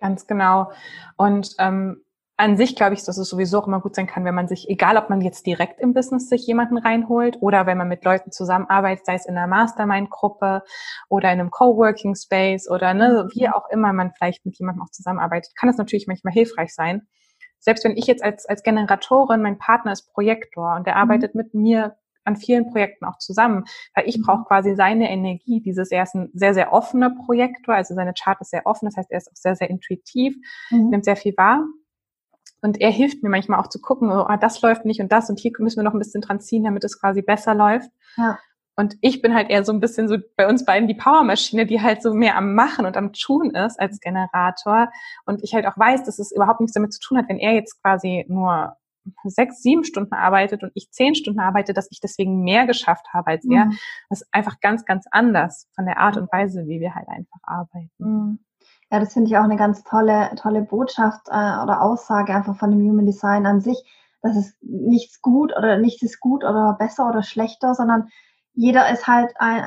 Ganz genau. Und ähm, an sich glaube ich, dass es sowieso auch immer gut sein kann, wenn man sich, egal ob man jetzt direkt im Business sich jemanden reinholt oder wenn man mit Leuten zusammenarbeitet, sei es in einer Mastermind-Gruppe oder in einem Coworking Space oder ne, wie auch immer man vielleicht mit jemandem auch zusammenarbeitet, kann es natürlich manchmal hilfreich sein. Selbst wenn ich jetzt als, als Generatorin, mein Partner ist Projektor und der mhm. arbeitet mit mir an vielen Projekten auch zusammen, weil ich mhm. brauche quasi seine Energie. Dieses, er ist ein sehr, sehr offener Projektor, also seine Chart ist sehr offen, das heißt, er ist auch sehr, sehr intuitiv, mhm. nimmt sehr viel wahr und er hilft mir manchmal auch zu gucken, oh, das läuft nicht und das und hier müssen wir noch ein bisschen dran ziehen, damit es quasi besser läuft. Ja. Und ich bin halt eher so ein bisschen so bei uns beiden die Powermaschine, die halt so mehr am Machen und am Tun ist als Generator. Und ich halt auch weiß, dass es überhaupt nichts damit zu tun hat, wenn er jetzt quasi nur sechs, sieben Stunden arbeitet und ich zehn Stunden arbeite, dass ich deswegen mehr geschafft habe als er. Mhm. Das ist einfach ganz, ganz anders von der Art und Weise, wie wir halt einfach arbeiten. Mhm. Ja, das finde ich auch eine ganz tolle, tolle Botschaft äh, oder Aussage einfach von dem Human Design an sich, dass es nichts gut oder nichts ist gut oder besser oder schlechter, sondern jeder ist halt ein,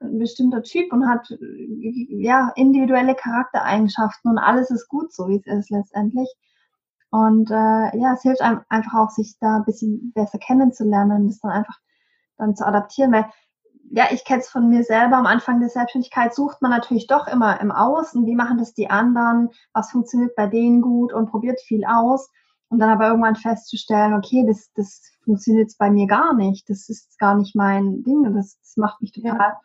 ein bestimmter Typ und hat ja individuelle Charaktereigenschaften und alles ist gut so, wie es ist letztendlich. Und äh, ja, es hilft einem einfach auch, sich da ein bisschen besser kennenzulernen und das dann einfach dann zu adaptieren, weil ja, ich kenne es von mir selber. Am Anfang der Selbstständigkeit sucht man natürlich doch immer im Außen, wie machen das die anderen, was funktioniert bei denen gut und probiert viel aus. Und dann aber irgendwann festzustellen, okay, das, das funktioniert bei mir gar nicht. Das ist gar nicht mein Ding. Das, das macht mich total ja.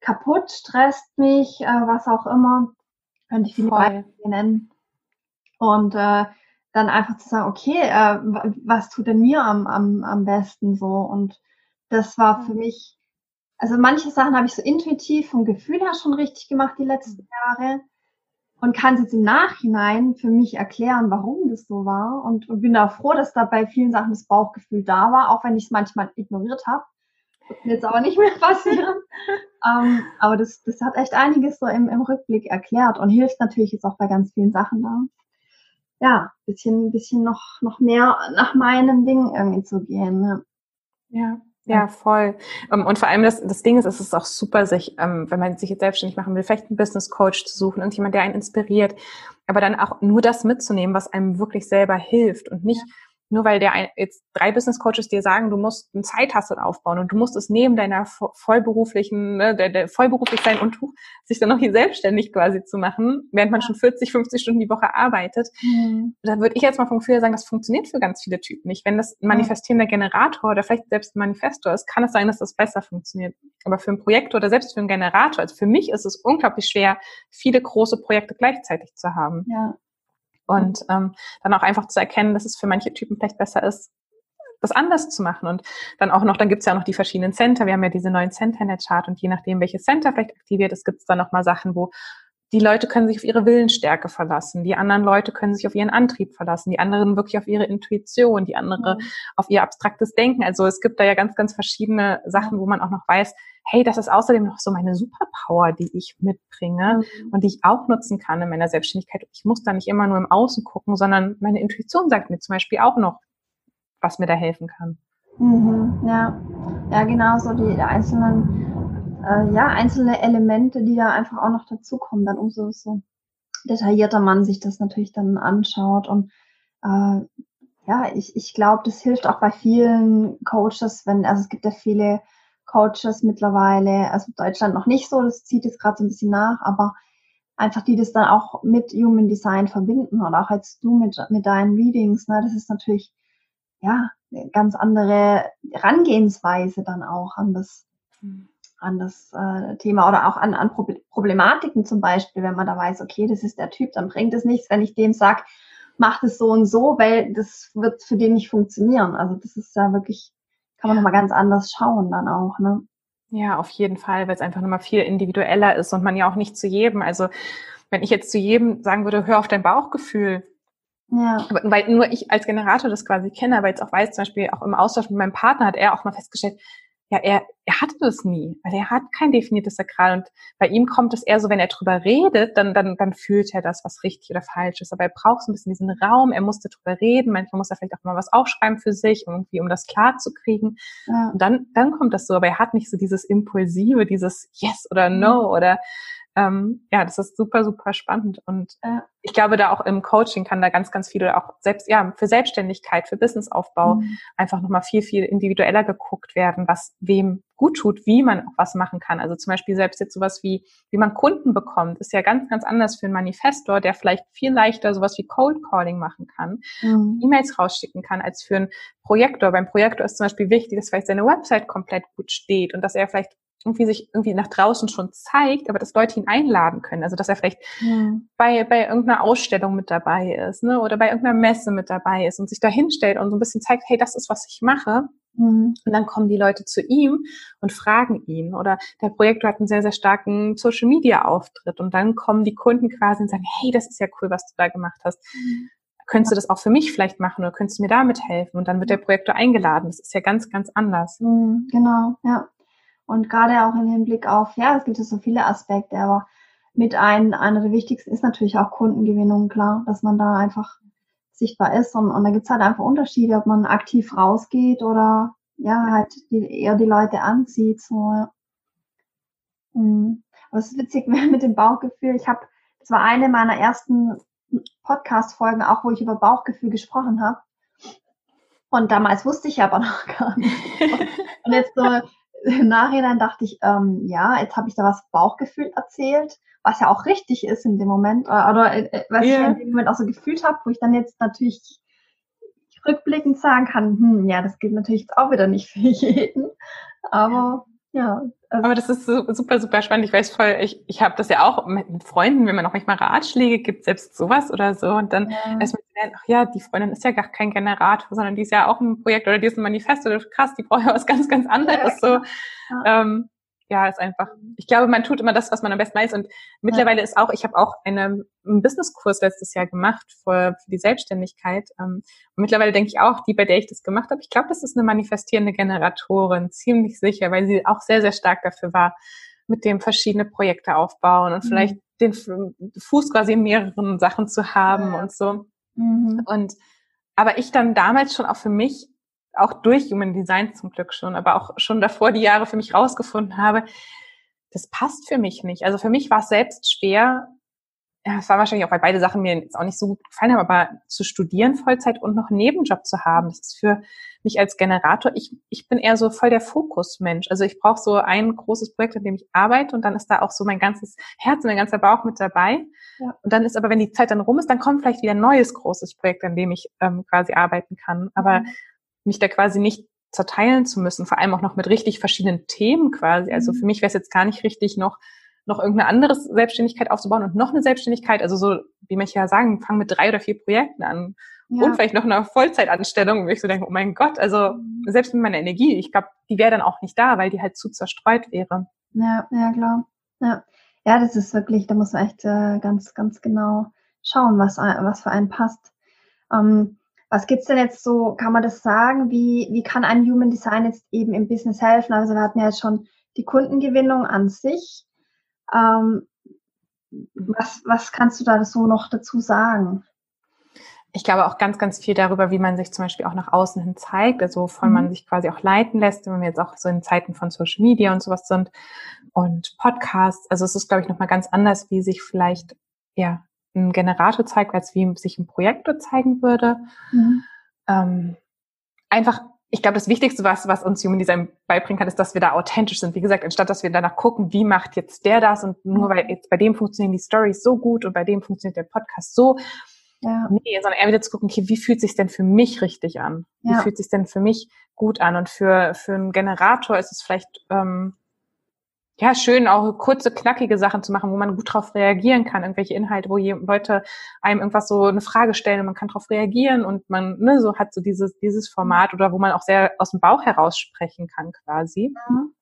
kaputt, stresst mich, äh, was auch immer. Könnte ich viele Beispiele nennen. Und äh, dann einfach zu sagen, okay, äh, was tut denn mir am, am, am besten so? Und das war für mich also manche Sachen habe ich so intuitiv vom Gefühl her schon richtig gemacht die letzten Jahre. und kann es jetzt im Nachhinein für mich erklären, warum das so war und, und bin da froh, dass da bei vielen Sachen das Bauchgefühl da war, auch wenn ich es manchmal ignoriert habe. Jetzt aber nicht mehr passieren. ähm, aber das, das hat echt einiges so im, im Rückblick erklärt und hilft natürlich jetzt auch bei ganz vielen Sachen da. Ja, bisschen, bisschen noch, noch mehr nach meinem Ding irgendwie zu gehen. Ne? Ja. Ja, voll. Ähm, und vor allem das, das Ding ist, es ist auch super, sich, ähm, wenn man sich jetzt selbstständig machen will, vielleicht einen Business Coach zu suchen und jemand, der einen inspiriert, aber dann auch nur das mitzunehmen, was einem wirklich selber hilft und nicht nur weil der jetzt drei Business Coaches dir sagen, du musst ein Zeithassel aufbauen und du musst es neben deiner vollberuflichen, ne, der, der vollberuflich sein und sich dann noch hier selbstständig quasi zu machen, während man schon 40, 50 Stunden die Woche arbeitet, mhm. da würde ich jetzt mal vom Gefühl sagen, das funktioniert für ganz viele Typen nicht. Wenn das ein manifestierender Generator oder vielleicht selbst ein Manifestor ist, kann es sein, dass das besser funktioniert. Aber für ein Projektor oder selbst für einen Generator, also für mich ist es unglaublich schwer, viele große Projekte gleichzeitig zu haben. Ja. Und ähm, dann auch einfach zu erkennen, dass es für manche Typen vielleicht besser ist, das anders zu machen. Und dann auch noch, dann gibt's ja auch noch die verschiedenen Center. Wir haben ja diese neuen Center in der Chart und je nachdem, welches Center vielleicht aktiviert ist, gibt's dann nochmal Sachen, wo die Leute können sich auf ihre Willensstärke verlassen, die anderen Leute können sich auf ihren Antrieb verlassen, die anderen wirklich auf ihre Intuition, die andere mhm. auf ihr abstraktes Denken. Also es gibt da ja ganz, ganz verschiedene Sachen, wo man auch noch weiß, hey, das ist außerdem noch so meine Superpower, die ich mitbringe mhm. und die ich auch nutzen kann in meiner Selbstständigkeit. Ich muss da nicht immer nur im Außen gucken, sondern meine Intuition sagt mir zum Beispiel auch noch, was mir da helfen kann. Mhm, ja, ja, genau so die einzelnen äh, ja, einzelne Elemente, die da einfach auch noch dazukommen, dann umso so detaillierter man sich das natürlich dann anschaut. Und äh, ja, ich, ich glaube, das hilft auch bei vielen Coaches, wenn, also es gibt ja viele Coaches mittlerweile, also Deutschland noch nicht so, das zieht jetzt gerade so ein bisschen nach, aber einfach die das dann auch mit Human Design verbinden oder auch jetzt du mit, mit deinen Readings, ne, das ist natürlich ja eine ganz andere Herangehensweise dann auch an das, mhm an das äh, Thema oder auch an, an Problematiken zum Beispiel, wenn man da weiß, okay, das ist der Typ, dann bringt es nichts, wenn ich dem sage, mach das so und so, weil das wird für den nicht funktionieren. Also das ist ja wirklich, kann man nochmal ganz anders schauen dann auch, ne? Ja, auf jeden Fall, weil es einfach nochmal viel individueller ist und man ja auch nicht zu jedem, also wenn ich jetzt zu jedem sagen würde, hör auf dein Bauchgefühl, ja. Weil nur ich als Generator das quasi kenne, aber jetzt auch weiß, zum Beispiel auch im Austausch mit meinem Partner hat er auch mal festgestellt, ja, er, er hatte das nie, weil er hat kein definiertes Sakral und bei ihm kommt es eher so, wenn er drüber redet, dann, dann, dann fühlt er das, was richtig oder falsch ist. Aber er braucht so ein bisschen diesen Raum, er musste drüber reden, manchmal muss er vielleicht auch mal was aufschreiben für sich, irgendwie, um das klar zu kriegen. Ja. Und dann, dann kommt das so, aber er hat nicht so dieses Impulsive, dieses Yes oder No mhm. oder ähm, ja, das ist super, super spannend. Und äh, ich glaube, da auch im Coaching kann da ganz, ganz viel oder auch selbst, ja, für Selbstständigkeit, für Businessaufbau mhm. einfach nochmal viel, viel individueller geguckt werden, was wem gut tut, wie man auch was machen kann. Also zum Beispiel selbst jetzt sowas wie, wie man Kunden bekommt, ist ja ganz, ganz anders für einen Manifestor, der vielleicht viel leichter sowas wie Cold Calling machen kann, mhm. E-Mails rausschicken kann, als für einen Projektor. Beim Projektor ist zum Beispiel wichtig, dass vielleicht seine Website komplett gut steht und dass er vielleicht irgendwie sich irgendwie nach draußen schon zeigt, aber dass Leute ihn einladen können. Also dass er vielleicht ja. bei, bei irgendeiner Ausstellung mit dabei ist, ne, oder bei irgendeiner Messe mit dabei ist und sich da hinstellt und so ein bisschen zeigt, hey, das ist, was ich mache. Mhm. Und dann kommen die Leute zu ihm und fragen ihn. Oder der Projektor hat einen sehr, sehr starken Social Media Auftritt. Und dann kommen die Kunden quasi und sagen, hey, das ist ja cool, was du da gemacht hast. Mhm. Könntest du das auch für mich vielleicht machen oder könntest du mir damit helfen? Und dann wird der Projektor eingeladen. Das ist ja ganz, ganz anders. Mhm, genau, ja. Und gerade auch in Hinblick auf, ja, es gibt ja so viele Aspekte, aber mit ein, einer der wichtigsten ist natürlich auch Kundengewinnung, klar, dass man da einfach sichtbar ist. Und, und da gibt's halt einfach Unterschiede, ob man aktiv rausgeht oder ja, halt die, eher die Leute anzieht. So. Ja. Mhm. Aber es ist witzig mit dem Bauchgefühl. Ich habe, das war eine meiner ersten Podcast-Folgen, auch wo ich über Bauchgefühl gesprochen habe. Und damals wusste ich aber noch gar nicht. Und jetzt so im Nachhinein dachte ich, ähm, ja, jetzt habe ich da was Bauchgefühl erzählt, was ja auch richtig ist in dem Moment, oder, oder äh, was yeah. ich in dem Moment auch so gefühlt habe, wo ich dann jetzt natürlich rückblickend sagen kann, hm, ja, das geht natürlich jetzt auch wieder nicht für jeden, aber ja. Also Aber das ist so, super, super spannend. Ich weiß voll, ich, ich habe das ja auch mit Freunden, wenn man auch manchmal Ratschläge gibt, selbst sowas oder so. Und dann ja. erstmal lernen, ach ja, die Freundin ist ja gar kein Generator, sondern die ist ja auch ein Projekt oder die ist ein Manifest oder krass, die braucht ja was ganz, ganz anderes. So. Ja. Ähm, ja, ist einfach, ich glaube, man tut immer das, was man am besten weiß. Und mittlerweile ja. ist auch, ich habe auch eine, einen Businesskurs letztes Jahr gemacht für, für die Selbstständigkeit. Ähm, und mittlerweile denke ich auch, die, bei der ich das gemacht habe, ich glaube, das ist eine manifestierende Generatorin, ziemlich sicher, weil sie auch sehr, sehr stark dafür war, mit dem verschiedene Projekte aufbauen und mhm. vielleicht den Fuß quasi in mehreren Sachen zu haben ja. und so. Mhm. Und aber ich dann damals schon auch für mich auch durch Human Design zum Glück schon, aber auch schon davor die Jahre für mich rausgefunden habe, das passt für mich nicht. Also für mich war es selbst schwer, es war wahrscheinlich auch, weil beide Sachen mir jetzt auch nicht so gut gefallen haben, aber zu studieren Vollzeit und noch einen Nebenjob zu haben, das ist für mich als Generator, ich, ich bin eher so voll der Fokusmensch. Also ich brauche so ein großes Projekt, an dem ich arbeite und dann ist da auch so mein ganzes Herz und mein ganzer Bauch mit dabei. Ja. Und dann ist aber, wenn die Zeit dann rum ist, dann kommt vielleicht wieder ein neues großes Projekt, an dem ich ähm, quasi arbeiten kann. Aber mhm mich da quasi nicht zerteilen zu müssen, vor allem auch noch mit richtig verschiedenen Themen quasi. Also mhm. für mich wäre es jetzt gar nicht richtig, noch noch irgendeine andere Selbstständigkeit aufzubauen und noch eine Selbstständigkeit. Also so, wie manche ja sagen, fang mit drei oder vier Projekten an. Ja. Und vielleicht noch eine Vollzeitanstellung, wo ich so denke, oh mein Gott, also mhm. selbst mit meiner Energie, ich glaube, die wäre dann auch nicht da, weil die halt zu zerstreut wäre. Ja, ja, klar. Ja, ja das ist wirklich, da muss man echt äh, ganz, ganz genau schauen, was, was für einen passt. Ähm, was gibt's denn jetzt so, kann man das sagen, wie, wie kann ein Human Design jetzt eben im Business helfen? Also wir hatten ja jetzt schon die Kundengewinnung an sich. Ähm, was, was kannst du da so noch dazu sagen? Ich glaube auch ganz, ganz viel darüber, wie man sich zum Beispiel auch nach außen hin zeigt, also wovon mhm. man sich quasi auch leiten lässt, wenn wir jetzt auch so in Zeiten von Social Media und sowas sind und Podcasts. Also es ist, glaube ich, nochmal ganz anders, wie sich vielleicht ja ein Generator zeigt, als wie sich ein Projektor zeigen würde. Mhm. Ähm, einfach, ich glaube, das Wichtigste, was, was uns Human Design beibringen kann, ist, dass wir da authentisch sind. Wie gesagt, anstatt dass wir danach gucken, wie macht jetzt der das und nur weil jetzt bei dem funktionieren die Stories so gut und bei dem funktioniert der Podcast so. Ja. Nee, sondern eher wieder zu gucken, okay, wie fühlt sich denn für mich richtig an? Wie ja. fühlt sich denn für mich gut an? Und für, für einen Generator ist es vielleicht ähm, ja, schön, auch kurze, knackige Sachen zu machen, wo man gut darauf reagieren kann, irgendwelche Inhalte, wo Leute einem irgendwas so eine Frage stellen und man kann darauf reagieren und man ne, so hat so dieses, dieses Format oder wo man auch sehr aus dem Bauch heraus sprechen kann quasi. Mhm.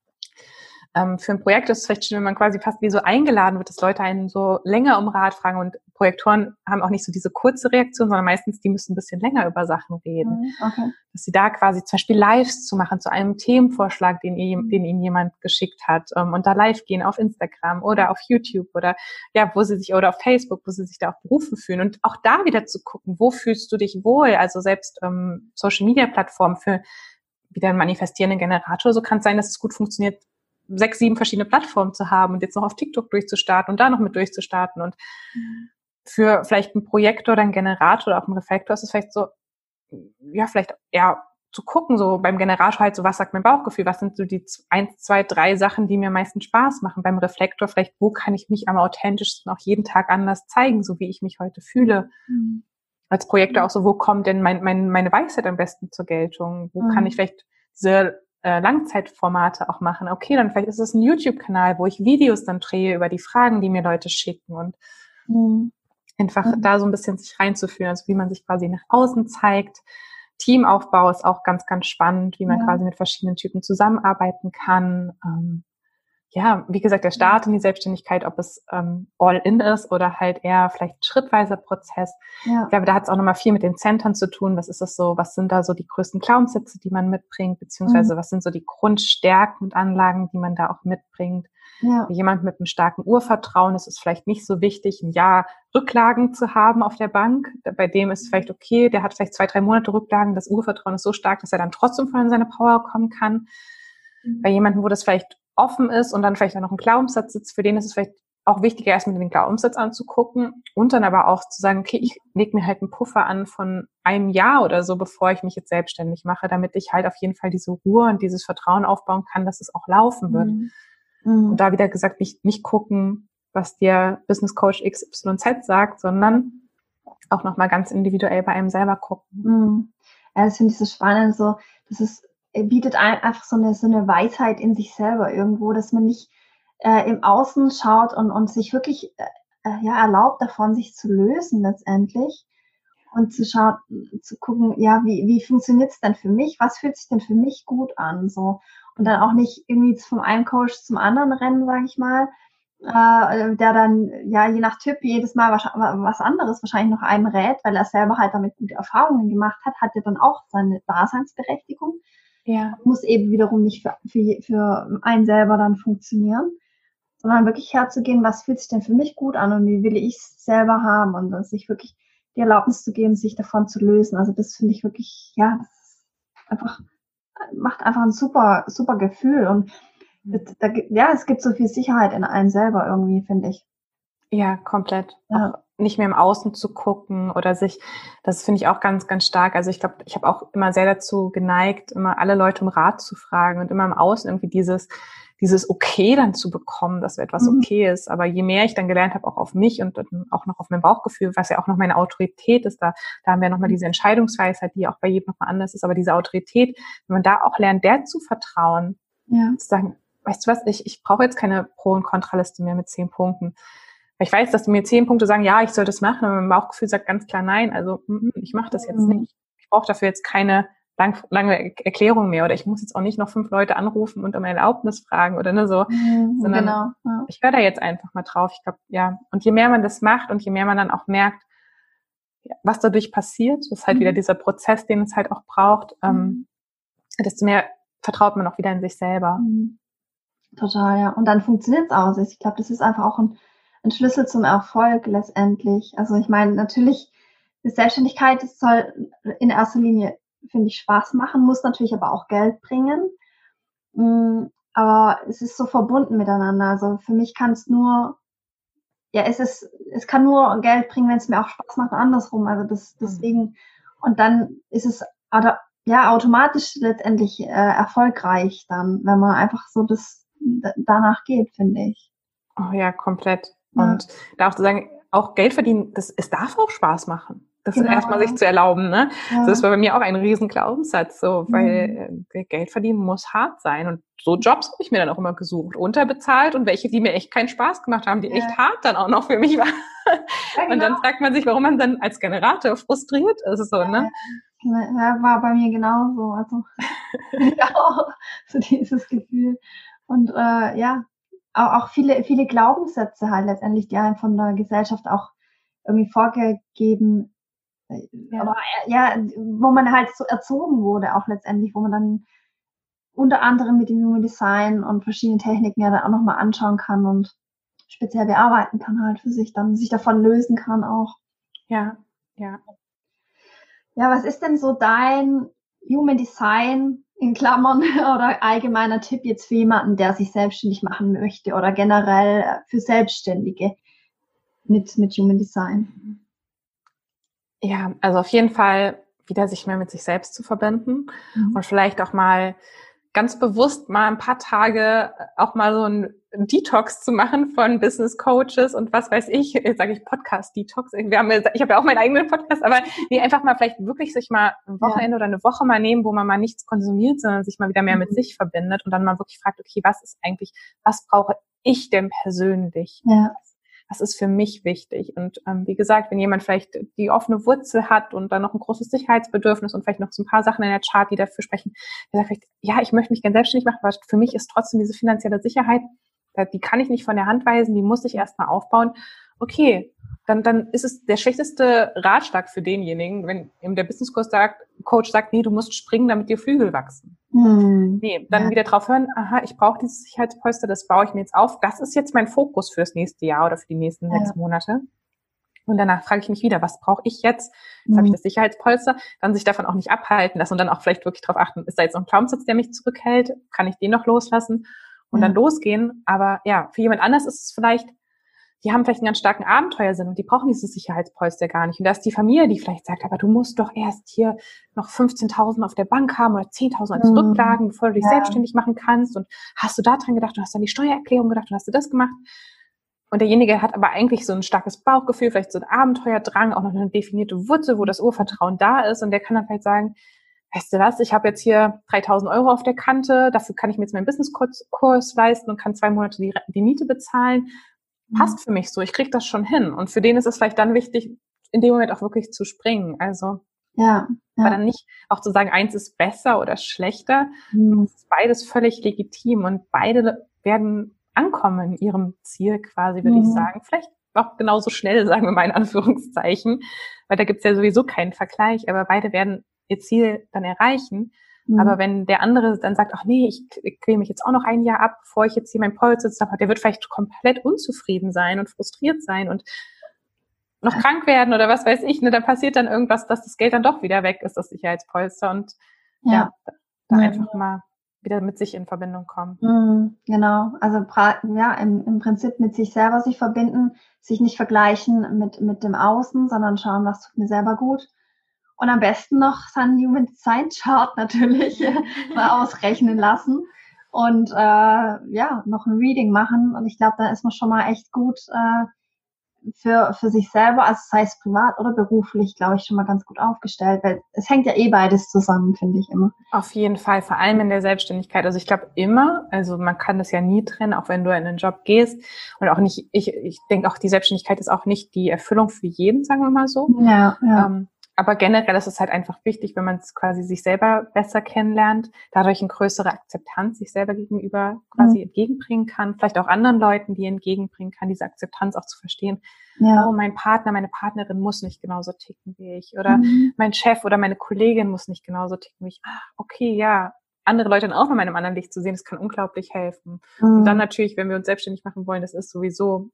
Ähm, für ein Projekt ist es vielleicht schön, wenn man quasi fast wie so eingeladen wird, dass Leute einen so länger um Rat fragen und Projektoren haben auch nicht so diese kurze Reaktion, sondern meistens die müssen ein bisschen länger über Sachen reden. Mhm, okay. Dass sie da quasi zum Beispiel Lives zu machen zu einem Themenvorschlag, den, ihr, den ihnen jemand geschickt hat ähm, und da live gehen auf Instagram oder auf YouTube oder ja, wo sie sich oder auf Facebook, wo sie sich da auch berufen fühlen und auch da wieder zu gucken, wo fühlst du dich wohl? Also selbst ähm, Social Media Plattformen für wieder einen manifestierenden Generator, so kann es sein, dass es gut funktioniert, sechs, sieben verschiedene Plattformen zu haben und jetzt noch auf TikTok durchzustarten und da noch mit durchzustarten. Und für vielleicht ein Projekt oder ein Generator oder auch ein Reflektor ist es vielleicht so, ja, vielleicht eher zu gucken, so beim Generator halt so, was sagt mein Bauchgefühl, was sind so die eins, zwei, drei Sachen, die mir am meisten Spaß machen. Beim Reflektor vielleicht, wo kann ich mich am authentischsten auch jeden Tag anders zeigen, so wie ich mich heute fühle. Mhm. Als Projektor auch so, wo kommt denn mein, mein, meine Weisheit am besten zur Geltung? Wo mhm. kann ich vielleicht diese äh, Langzeitformate auch machen. Okay, dann vielleicht ist es ein YouTube-Kanal, wo ich Videos dann drehe über die Fragen, die mir Leute schicken und mhm. einfach mhm. da so ein bisschen sich reinzuführen, also wie man sich quasi nach außen zeigt. Teamaufbau ist auch ganz, ganz spannend, wie man ja. quasi mit verschiedenen Typen zusammenarbeiten kann. Ähm, ja, wie gesagt, der Start in die Selbstständigkeit, ob es ähm, all-in ist oder halt eher vielleicht schrittweiser Prozess. Ja. Ich glaube, da hat es auch nochmal viel mit den Zentren zu tun. Was ist das so? Was sind da so die größten Glaubenssätze, die man mitbringt? Beziehungsweise mhm. was sind so die Grundstärken und Anlagen, die man da auch mitbringt? Ja. Jemand mit einem starken Urvertrauen ist es vielleicht nicht so wichtig, ein Jahr Rücklagen zu haben auf der Bank. Bei dem ist es vielleicht okay, der hat vielleicht zwei, drei Monate Rücklagen. Das Urvertrauen ist so stark, dass er dann trotzdem voll in seine Power kommen kann. Mhm. Bei jemandem, wo das vielleicht offen ist und dann vielleicht auch noch ein Glaubenssatz sitzt, für den ist es vielleicht auch wichtiger, erstmal den Glaubenssatz anzugucken und dann aber auch zu sagen, okay, ich lege mir halt einen Puffer an von einem Jahr oder so, bevor ich mich jetzt selbstständig mache, damit ich halt auf jeden Fall diese Ruhe und dieses Vertrauen aufbauen kann, dass es auch laufen wird. Mhm. Mhm. Und da wieder gesagt, nicht, nicht gucken, was dir Business Coach XYZ sagt, sondern auch nochmal ganz individuell bei einem selber gucken. Mhm. Ja, das finde ich so spannend, so, das ist bietet einfach so eine, so eine Weisheit in sich selber irgendwo, dass man nicht äh, im Außen schaut und, und sich wirklich äh, äh, ja, erlaubt davon, sich zu lösen letztendlich und zu schauen, zu gucken, ja, wie, wie funktioniert es denn für mich? Was fühlt sich denn für mich gut an? So. und dann auch nicht irgendwie vom einen Coach zum anderen rennen, sage ich mal, äh, der dann ja je nach Typ jedes Mal was, was anderes wahrscheinlich noch einem rät, weil er selber halt damit gute Erfahrungen gemacht hat, hat er dann auch seine Daseinsberechtigung. Ja. Muss eben wiederum nicht für, für, für einen selber dann funktionieren, sondern wirklich herzugehen, was fühlt sich denn für mich gut an und wie will ich es selber haben und sich wirklich die Erlaubnis zu geben, sich davon zu lösen. Also das finde ich wirklich, ja, das ist einfach, macht einfach ein super, super Gefühl und da, ja, es gibt so viel Sicherheit in einem selber irgendwie, finde ich. Ja, komplett. Ja. Nicht mehr im Außen zu gucken oder sich, das finde ich auch ganz, ganz stark. Also ich glaube, ich habe auch immer sehr dazu geneigt, immer alle Leute um Rat zu fragen und immer im Außen irgendwie dieses, dieses Okay dann zu bekommen, dass etwas mhm. okay ist. Aber je mehr ich dann gelernt habe, auch auf mich und auch noch auf mein Bauchgefühl, was ja auch noch meine Autorität ist, da, da haben wir nochmal diese Entscheidungsweisheit, die auch bei jedem nochmal anders ist. Aber diese Autorität, wenn man da auch lernt, der zu vertrauen, ja. zu sagen, weißt du was, ich, ich brauche jetzt keine Pro- und Kontraliste mehr mit zehn Punkten. Weil ich weiß, dass mir zehn Punkte sagen, ja, ich soll das machen, aber mein Bauchgefühl sagt ganz klar nein. Also mm, ich mache das jetzt mhm. nicht. Ich brauche dafür jetzt keine lang, lange Erklärung mehr oder ich muss jetzt auch nicht noch fünf Leute anrufen und um Erlaubnis fragen oder ne so, mhm, sondern genau, ja. ich höre da jetzt einfach mal drauf. Ich glaube, ja. Und je mehr man das macht und je mehr man dann auch merkt, was dadurch passiert, das ist halt mhm. wieder dieser Prozess, den es halt auch braucht, ähm, mhm. desto mehr vertraut man auch wieder in sich selber. Mhm. Total, ja. Und dann funktioniert es auch. Ich glaube, das ist einfach auch ein, ein Schlüssel zum Erfolg letztendlich. Also ich meine, natürlich, die Selbstständigkeit soll in erster Linie, finde ich, Spaß machen, muss natürlich aber auch Geld bringen. Mm, aber es ist so verbunden miteinander. Also für mich kann es nur, ja, es ist, es kann nur Geld bringen, wenn es mir auch Spaß macht, andersrum. Also das, mhm. deswegen, und dann ist es ja automatisch letztendlich äh, erfolgreich dann, wenn man einfach so das danach geht, finde ich. Oh ja, komplett. Ja. Und da auch zu sagen, auch Geld verdienen, das, es darf auch Spaß machen. Das genau. erstmal sich zu erlauben, ne? Ja. Das war bei mir auch ein riesen Glaubenssatz, so, weil mhm. äh, Geld verdienen muss hart sein. Und so Jobs habe ich mir dann auch immer gesucht, unterbezahlt und welche, die mir echt keinen Spaß gemacht haben, die ja. echt hart dann auch noch für mich waren. Ja, genau. Und dann genau. fragt man sich, warum man dann als Generator frustriert ist, so, ne? Ja, war bei mir genauso. Also, ja, so dieses Gefühl. Und äh, ja, auch, viele, viele Glaubenssätze halt letztendlich, die einem von der Gesellschaft auch irgendwie vorgegeben, äh, ja. Aber, ja, wo man halt so erzogen wurde, auch letztendlich, wo man dann unter anderem mit dem Human Design und verschiedenen Techniken ja dann auch nochmal anschauen kann und speziell bearbeiten kann halt für sich, dann sich davon lösen kann auch. Ja, ja. Ja, was ist denn so dein Human Design in Klammern oder allgemeiner Tipp jetzt für jemanden, der sich selbstständig machen möchte oder generell für Selbstständige mit, mit Human Design? Ja, also auf jeden Fall wieder sich mehr mit sich selbst zu verbinden mhm. und vielleicht auch mal ganz bewusst mal ein paar Tage auch mal so ein Detox zu machen von Business Coaches und was weiß ich, jetzt sage ich Podcast Detox. Wir haben, ich habe ja auch meinen eigenen Podcast, aber nee, einfach mal vielleicht wirklich sich mal ein Wochenende ja. oder eine Woche mal nehmen, wo man mal nichts konsumiert, sondern sich mal wieder mehr mhm. mit sich verbindet und dann mal wirklich fragt, okay, was ist eigentlich, was brauche ich denn persönlich? Ja was ist für mich wichtig? Und ähm, wie gesagt, wenn jemand vielleicht die offene Wurzel hat und dann noch ein großes Sicherheitsbedürfnis und vielleicht noch so ein paar Sachen in der Chart, die dafür sprechen, der sagt vielleicht, ja, ich möchte mich gerne selbstständig machen, aber für mich ist trotzdem diese finanzielle Sicherheit, die kann ich nicht von der Hand weisen, die muss ich erstmal aufbauen. Okay, dann, dann ist es der schlechteste Ratschlag für denjenigen, wenn eben der Business Coach sagt, Coach sagt, nee, du musst springen, damit dir Flügel wachsen. Hm. Nee, dann ja. wieder drauf hören, aha, ich brauche dieses Sicherheitspolster, das baue ich mir jetzt auf. Das ist jetzt mein Fokus für das nächste Jahr oder für die nächsten ja. sechs Monate. Und danach frage ich mich wieder, was brauche ich jetzt? Jetzt mhm. habe ich hm. das Sicherheitspolster, dann sich davon auch nicht abhalten lassen und dann auch vielleicht wirklich darauf achten, ist da jetzt noch ein Glaubenssatz, der mich zurückhält? Kann ich den noch loslassen? Und ja. dann losgehen. Aber ja, für jemand anders ist es vielleicht die haben vielleicht einen ganz starken Abenteuersinn und die brauchen dieses Sicherheitspolster gar nicht. Und da ist die Familie, die vielleicht sagt, aber du musst doch erst hier noch 15.000 auf der Bank haben oder 10.000 als mhm. Rücklagen, bevor du dich ja. selbstständig machen kannst. Und hast du da dran gedacht, du hast an die Steuererklärung gedacht und hast du das gemacht? Und derjenige hat aber eigentlich so ein starkes Bauchgefühl, vielleicht so ein Abenteuerdrang, auch noch eine definierte Wurzel, wo das Urvertrauen da ist. Und der kann dann vielleicht sagen, weißt du was, ich habe jetzt hier 3000 Euro auf der Kante, dafür kann ich mir jetzt meinen Businesskurs leisten und kann zwei Monate die, die Miete bezahlen passt mhm. für mich so, ich kriege das schon hin. Und für den ist es vielleicht dann wichtig, in dem Moment auch wirklich zu springen. Also Ja. ja. Aber dann nicht auch zu sagen, eins ist besser oder schlechter. Mhm. ist beides völlig legitim und beide werden ankommen in ihrem Ziel quasi, würde mhm. ich sagen. Vielleicht auch genauso schnell, sagen wir mal in Anführungszeichen, weil da gibt's ja sowieso keinen Vergleich, aber beide werden ihr Ziel dann erreichen. Mhm. Aber wenn der andere dann sagt, ach nee, ich, ich quäle mich jetzt auch noch ein Jahr ab, bevor ich jetzt hier mein Polsitz habe, der wird vielleicht komplett unzufrieden sein und frustriert sein und noch krank werden oder was weiß ich, ne, da passiert dann irgendwas, dass das Geld dann doch wieder weg ist, das Sicherheitspolster und ja, ja da ja. einfach mal wieder mit sich in Verbindung kommen. Mhm, genau, also ja, im, im Prinzip mit sich selber sich verbinden, sich nicht vergleichen mit, mit dem Außen, sondern schauen, was tut mir selber gut. Und am besten noch seinen Human Design Chart natürlich mal ausrechnen lassen und äh, ja, noch ein Reading machen. Und ich glaube, da ist man schon mal echt gut äh, für, für sich selber, also sei es privat oder beruflich, glaube ich, schon mal ganz gut aufgestellt, weil es hängt ja eh beides zusammen, finde ich immer. Auf jeden Fall, vor allem in der Selbstständigkeit. Also ich glaube immer, also man kann das ja nie trennen, auch wenn du in einen Job gehst und auch nicht, ich, ich denke auch, die Selbstständigkeit ist auch nicht die Erfüllung für jeden, sagen wir mal so. Ja, ja. Ähm, aber generell ist es halt einfach wichtig, wenn man es quasi sich selber besser kennenlernt, dadurch eine größere Akzeptanz sich selber gegenüber quasi mhm. entgegenbringen kann, vielleicht auch anderen Leuten, die entgegenbringen kann, diese Akzeptanz auch zu verstehen. Ja. Oh, mein Partner, meine Partnerin muss nicht genauso ticken wie ich oder mhm. mein Chef oder meine Kollegin muss nicht genauso ticken wie ich. Ah, okay, ja, andere Leute dann auch noch mal in einem anderen Licht zu sehen, das kann unglaublich helfen. Mhm. Und dann natürlich, wenn wir uns selbstständig machen wollen, das ist sowieso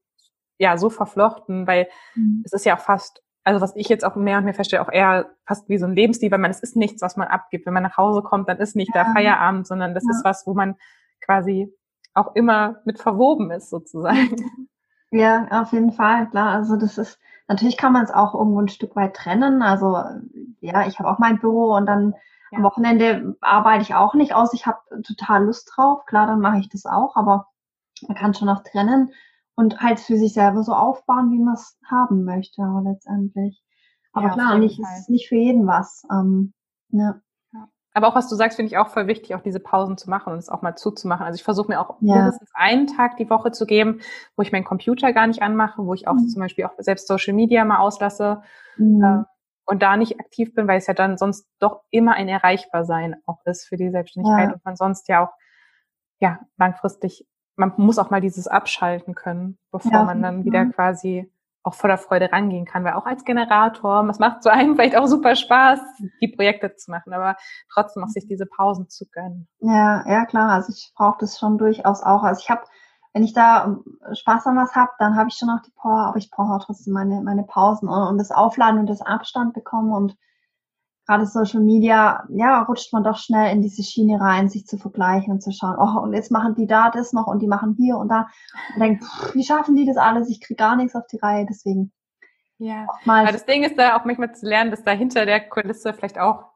ja so verflochten, weil mhm. es ist ja auch fast also was ich jetzt auch mehr und mehr feststelle, auch eher fast wie so ein Lebensstil, weil man, es ist nichts, was man abgibt. Wenn man nach Hause kommt, dann ist nicht ja. der Feierabend, sondern das ja. ist was, wo man quasi auch immer mit verwoben ist, sozusagen. Ja, auf jeden Fall, klar. Also das ist, natürlich kann man es auch irgendwo ein Stück weit trennen. Also ja, ich habe auch mein Büro und dann ja. am Wochenende arbeite ich auch nicht aus. Ich habe total Lust drauf. Klar, dann mache ich das auch, aber man kann schon auch trennen und halt für sich selber so aufbauen, wie man es haben möchte, letztendlich. Aber ja, klar, nicht, ist nicht für jeden was. Ähm, ja. Aber auch was du sagst, finde ich auch voll wichtig, auch diese Pausen zu machen und es auch mal zuzumachen. Also ich versuche mir auch ja. mindestens einen Tag die Woche zu geben, wo ich meinen Computer gar nicht anmache, wo ich auch mhm. zum Beispiel auch selbst Social Media mal auslasse mhm. äh, und da nicht aktiv bin, weil es ja dann sonst doch immer ein Erreichbarsein auch ist für die Selbstständigkeit ja. und man sonst ja auch ja langfristig man muss auch mal dieses abschalten können, bevor ja, man dann wieder quasi auch voller Freude rangehen kann, weil auch als Generator, es macht zu einem vielleicht auch super Spaß, die Projekte zu machen, aber trotzdem auch sich diese Pausen zu gönnen. Ja, ja klar, also ich brauche das schon durchaus auch. Also ich habe, wenn ich da ähm, Spaß an was habe, dann habe ich schon auch die Power, aber ich brauche auch trotzdem meine, meine Pausen und, und das Aufladen und das Abstand bekommen und gerade Social Media, ja, rutscht man doch schnell in diese Schiene rein, sich zu vergleichen und zu schauen, oh, und jetzt machen die da das noch und die machen hier und da. Und denkt, wie schaffen die das alles? Ich kriege gar nichts auf die Reihe, deswegen. Ja, aber das Ding ist da auch manchmal zu lernen, dass da hinter der Kulisse vielleicht auch,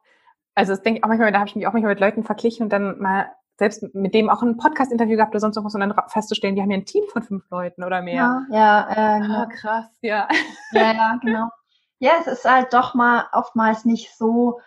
also das denke ich auch manchmal, da habe ich mich auch manchmal mit Leuten verglichen und dann mal selbst mit dem auch ein Podcast-Interview gehabt oder sonst irgendwas und dann festzustellen, die haben ja ein Team von fünf Leuten oder mehr. Ja, ja, äh, genau. Oh, krass, ja. Ja, ja, genau ja, es ist halt doch mal oftmals nicht so,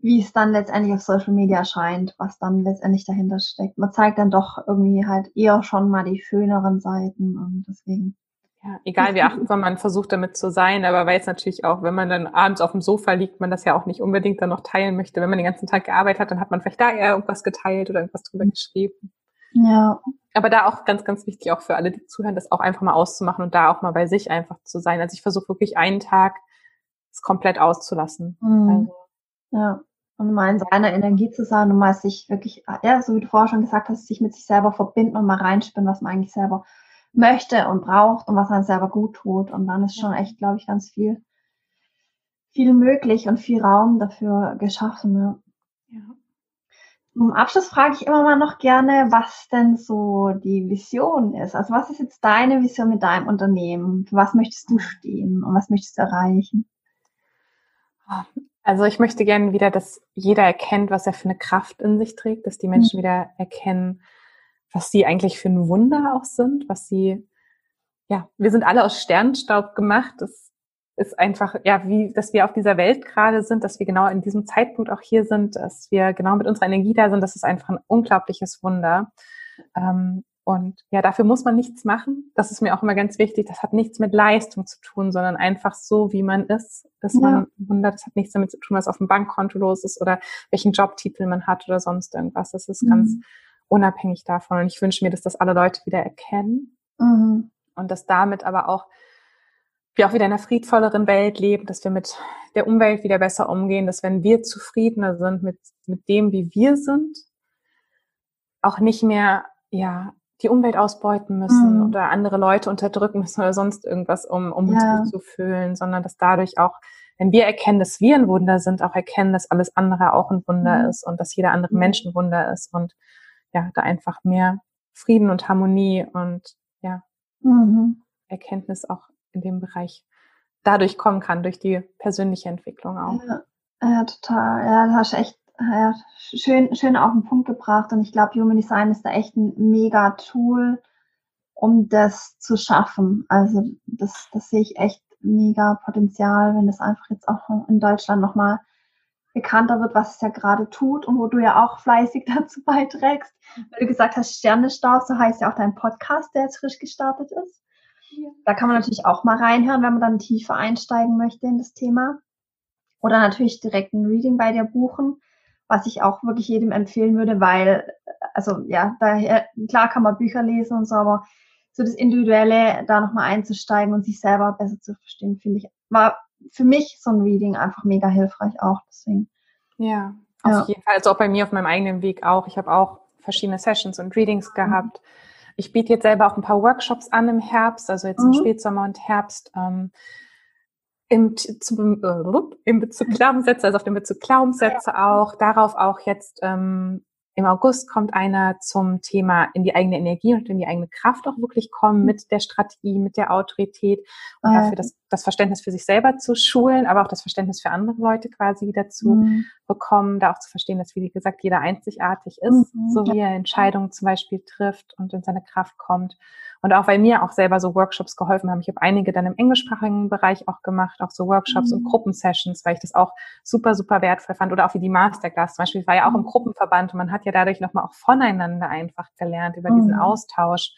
wie es dann letztendlich auf Social Media scheint, was dann letztendlich dahinter steckt. Man zeigt dann doch irgendwie halt eher schon mal die schöneren Seiten und deswegen. Ja, egal wie achtsam man versucht damit zu sein, aber weiß natürlich auch, wenn man dann abends auf dem Sofa liegt, man das ja auch nicht unbedingt dann noch teilen möchte. Wenn man den ganzen Tag gearbeitet hat, dann hat man vielleicht da eher irgendwas geteilt oder irgendwas drüber geschrieben. Ja. Aber da auch ganz, ganz wichtig, auch für alle, die zuhören, das auch einfach mal auszumachen und da auch mal bei sich einfach zu sein. Also ich versuche wirklich einen Tag es komplett auszulassen. Mhm. Also. Ja. Und mal in seiner Energie zu sein und mal sich wirklich, ja, so wie du vorher schon gesagt hast, sich mit sich selber verbinden und mal reinspüren, was man eigentlich selber möchte und braucht und was einem selber gut tut. Und dann ist schon echt, glaube ich, ganz viel, viel möglich und viel Raum dafür geschaffen. Ja. ja. Zum Abschluss frage ich immer mal noch gerne, was denn so die Vision ist. Also was ist jetzt deine Vision mit deinem Unternehmen? Für was möchtest du stehen und was möchtest du erreichen? Also ich möchte gerne wieder, dass jeder erkennt, was er für eine Kraft in sich trägt, dass die Menschen mhm. wieder erkennen, was sie eigentlich für ein Wunder auch sind, was sie, ja, wir sind alle aus Sternstaub gemacht. Das ist einfach, ja, wie, dass wir auf dieser Welt gerade sind, dass wir genau in diesem Zeitpunkt auch hier sind, dass wir genau mit unserer Energie da sind, das ist einfach ein unglaubliches Wunder. Ähm, Und ja, dafür muss man nichts machen. Das ist mir auch immer ganz wichtig. Das hat nichts mit Leistung zu tun, sondern einfach so, wie man ist, ist ja. man Wunder. Das hat nichts damit zu tun, was auf dem Bankkonto los ist oder welchen Jobtitel man hat oder sonst irgendwas. Das ist mhm. ganz unabhängig davon. Und ich wünsche mir, dass das alle Leute wieder erkennen. Mhm. Und dass damit aber auch wir auch wieder in einer friedvolleren Welt leben, dass wir mit der Umwelt wieder besser umgehen, dass wenn wir zufriedener sind mit, mit dem, wie wir sind, auch nicht mehr, ja, die Umwelt ausbeuten müssen mhm. oder andere Leute unterdrücken müssen oder sonst irgendwas, um, um uns gut zu fühlen, sondern dass dadurch auch, wenn wir erkennen, dass wir ein Wunder sind, auch erkennen, dass alles andere auch ein Wunder mhm. ist und dass jeder andere mhm. Mensch ein Wunder ist und ja, da einfach mehr Frieden und Harmonie und ja, mhm. Erkenntnis auch in dem Bereich dadurch kommen kann, durch die persönliche Entwicklung auch. Ja, ja total. Ja, du hast echt ja, schön, schön auf den Punkt gebracht. Und ich glaube, Human Design ist da echt ein mega Tool, um das zu schaffen. Also das, das sehe ich echt mega Potenzial, wenn das einfach jetzt auch in Deutschland nochmal bekannter wird, was es ja gerade tut und wo du ja auch fleißig dazu beiträgst. Weil du gesagt hast, Sternestaub, so heißt ja auch dein Podcast, der jetzt frisch gestartet ist. Ja. Da kann man natürlich auch mal reinhören, wenn man dann tiefer einsteigen möchte in das Thema. Oder natürlich direkt ein Reading bei dir buchen was ich auch wirklich jedem empfehlen würde, weil, also ja, daher, klar kann man Bücher lesen und so, aber so das Individuelle, da nochmal einzusteigen und sich selber besser zu verstehen, finde ich, war für mich so ein Reading einfach mega hilfreich auch. Deswegen. Ja, auf ja. jeden Fall. Also auch bei mir auf meinem eigenen Weg auch. Ich habe auch verschiedene Sessions und Readings mhm. gehabt. Mhm. Ich biete jetzt selber auch ein paar Workshops an im Herbst, also jetzt im mhm. Spätsommer und Herbst. Ähm, im, zum, äh, im Bezug Glaubenssätze, also auf den Bezug Glaubenssätze auch, darauf auch jetzt ähm, im August kommt einer zum Thema in die eigene Energie und in die eigene Kraft auch wirklich kommen mit der Strategie, mit der Autorität und dafür das, das Verständnis für sich selber zu schulen, aber auch das Verständnis für andere Leute quasi wieder zu mhm. bekommen, da auch zu verstehen, dass, wie gesagt, jeder einzigartig ist, mhm. so wie er Entscheidungen zum Beispiel trifft und in seine Kraft kommt. Und auch weil mir auch selber so Workshops geholfen haben. Ich habe einige dann im englischsprachigen Bereich auch gemacht, auch so Workshops mhm. und Gruppensessions, weil ich das auch super, super wertvoll fand. Oder auch wie die Masterclass zum Beispiel. Ich war ja auch im mhm. Gruppenverband und man hat ja dadurch nochmal auch voneinander einfach gelernt über diesen mhm. Austausch.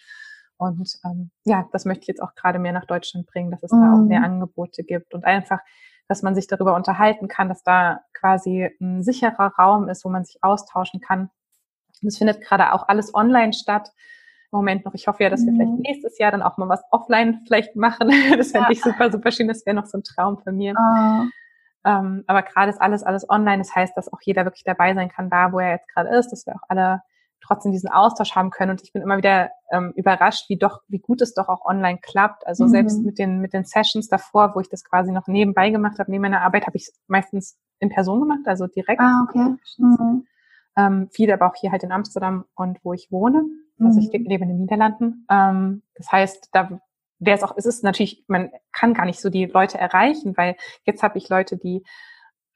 Und ähm, ja, das möchte ich jetzt auch gerade mehr nach Deutschland bringen, dass es mhm. da auch mehr Angebote gibt und einfach, dass man sich darüber unterhalten kann, dass da quasi ein sicherer Raum ist, wo man sich austauschen kann. Und es findet gerade auch alles online statt. Moment noch. Ich hoffe ja, dass wir vielleicht mhm. nächstes Jahr dann auch mal was offline vielleicht machen. Das fände ja. ich super, super schön. Das wäre noch so ein Traum von mir. Oh. Ähm, aber gerade ist alles, alles online. Das heißt, dass auch jeder wirklich dabei sein kann, da wo er jetzt gerade ist, dass wir auch alle trotzdem diesen Austausch haben können. Und ich bin immer wieder ähm, überrascht, wie doch, wie gut es doch auch online klappt. Also mhm. selbst mit den, mit den Sessions davor, wo ich das quasi noch nebenbei gemacht habe, neben meiner Arbeit, habe ich es meistens in Person gemacht, also direkt. Ah, okay. Mhm. Ähm, viele aber auch hier halt in Amsterdam und wo ich wohne. Also ich mhm. lebe in den Niederlanden. Ähm, das heißt, da wäre es auch, es ist natürlich, man kann gar nicht so die Leute erreichen, weil jetzt habe ich Leute, die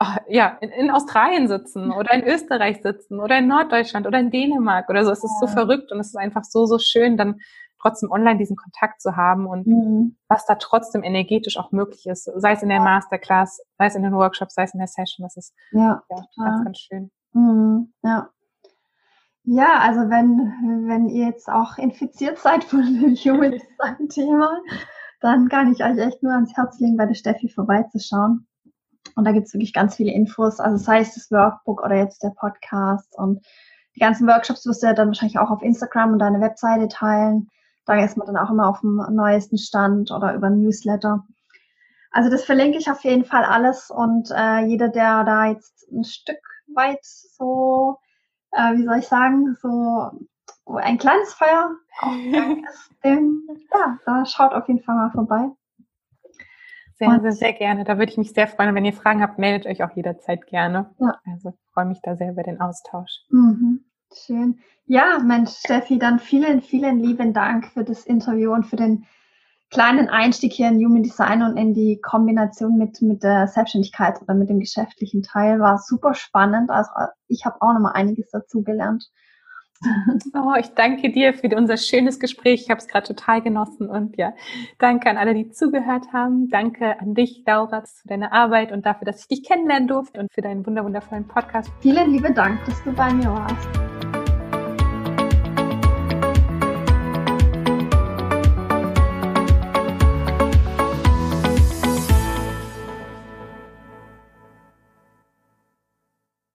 oh, ja in, in, Australien sitzen oder in Österreich sitzen oder in Norddeutschland oder in Dänemark oder so. Es ist so verrückt und es ist einfach so, so schön, dann trotzdem online diesen Kontakt zu haben und mhm. was da trotzdem energetisch auch möglich ist, sei es in der Masterclass, sei es in den Workshops, sei es in der Session, das ist ja, ja ganz, ganz schön. Mhm. Ja, ja, also wenn, wenn ihr jetzt auch infiziert seid von dem Human Design Thema, dann kann ich euch echt nur ans Herz legen, bei der Steffi vorbeizuschauen. Und da gibt's wirklich ganz viele Infos, also sei es das Workbook oder jetzt der Podcast und die ganzen Workshops wirst du ja dann wahrscheinlich auch auf Instagram und deine Webseite teilen. Da ist man dann auch immer auf dem neuesten Stand oder über Newsletter. Also das verlinke ich auf jeden Fall alles und äh, jeder, der da jetzt ein Stück weit so äh, wie soll ich sagen, so ein kleines Feuer ist, dem, ja, da schaut auf jeden Fall mal vorbei. Sehr, sehr, sehr gerne. Da würde ich mich sehr freuen. wenn ihr Fragen habt, meldet euch auch jederzeit gerne. Ja. Also freue mich da sehr über den Austausch. Mhm. Schön. Ja, Mensch, Steffi, dann vielen, vielen lieben Dank für das Interview und für den kleinen Einstieg hier in Human Design und in die Kombination mit, mit der Selbstständigkeit oder mit dem geschäftlichen Teil war super spannend. Also ich habe auch noch mal einiges dazu gelernt. Oh, ich danke dir für unser schönes Gespräch. Ich habe es gerade total genossen und ja, danke an alle, die zugehört haben. Danke an dich, Laura, für deine Arbeit und dafür, dass ich dich kennenlernen durfte und für deinen wunderwundervollen Podcast. Vielen lieben Dank, dass du bei mir warst.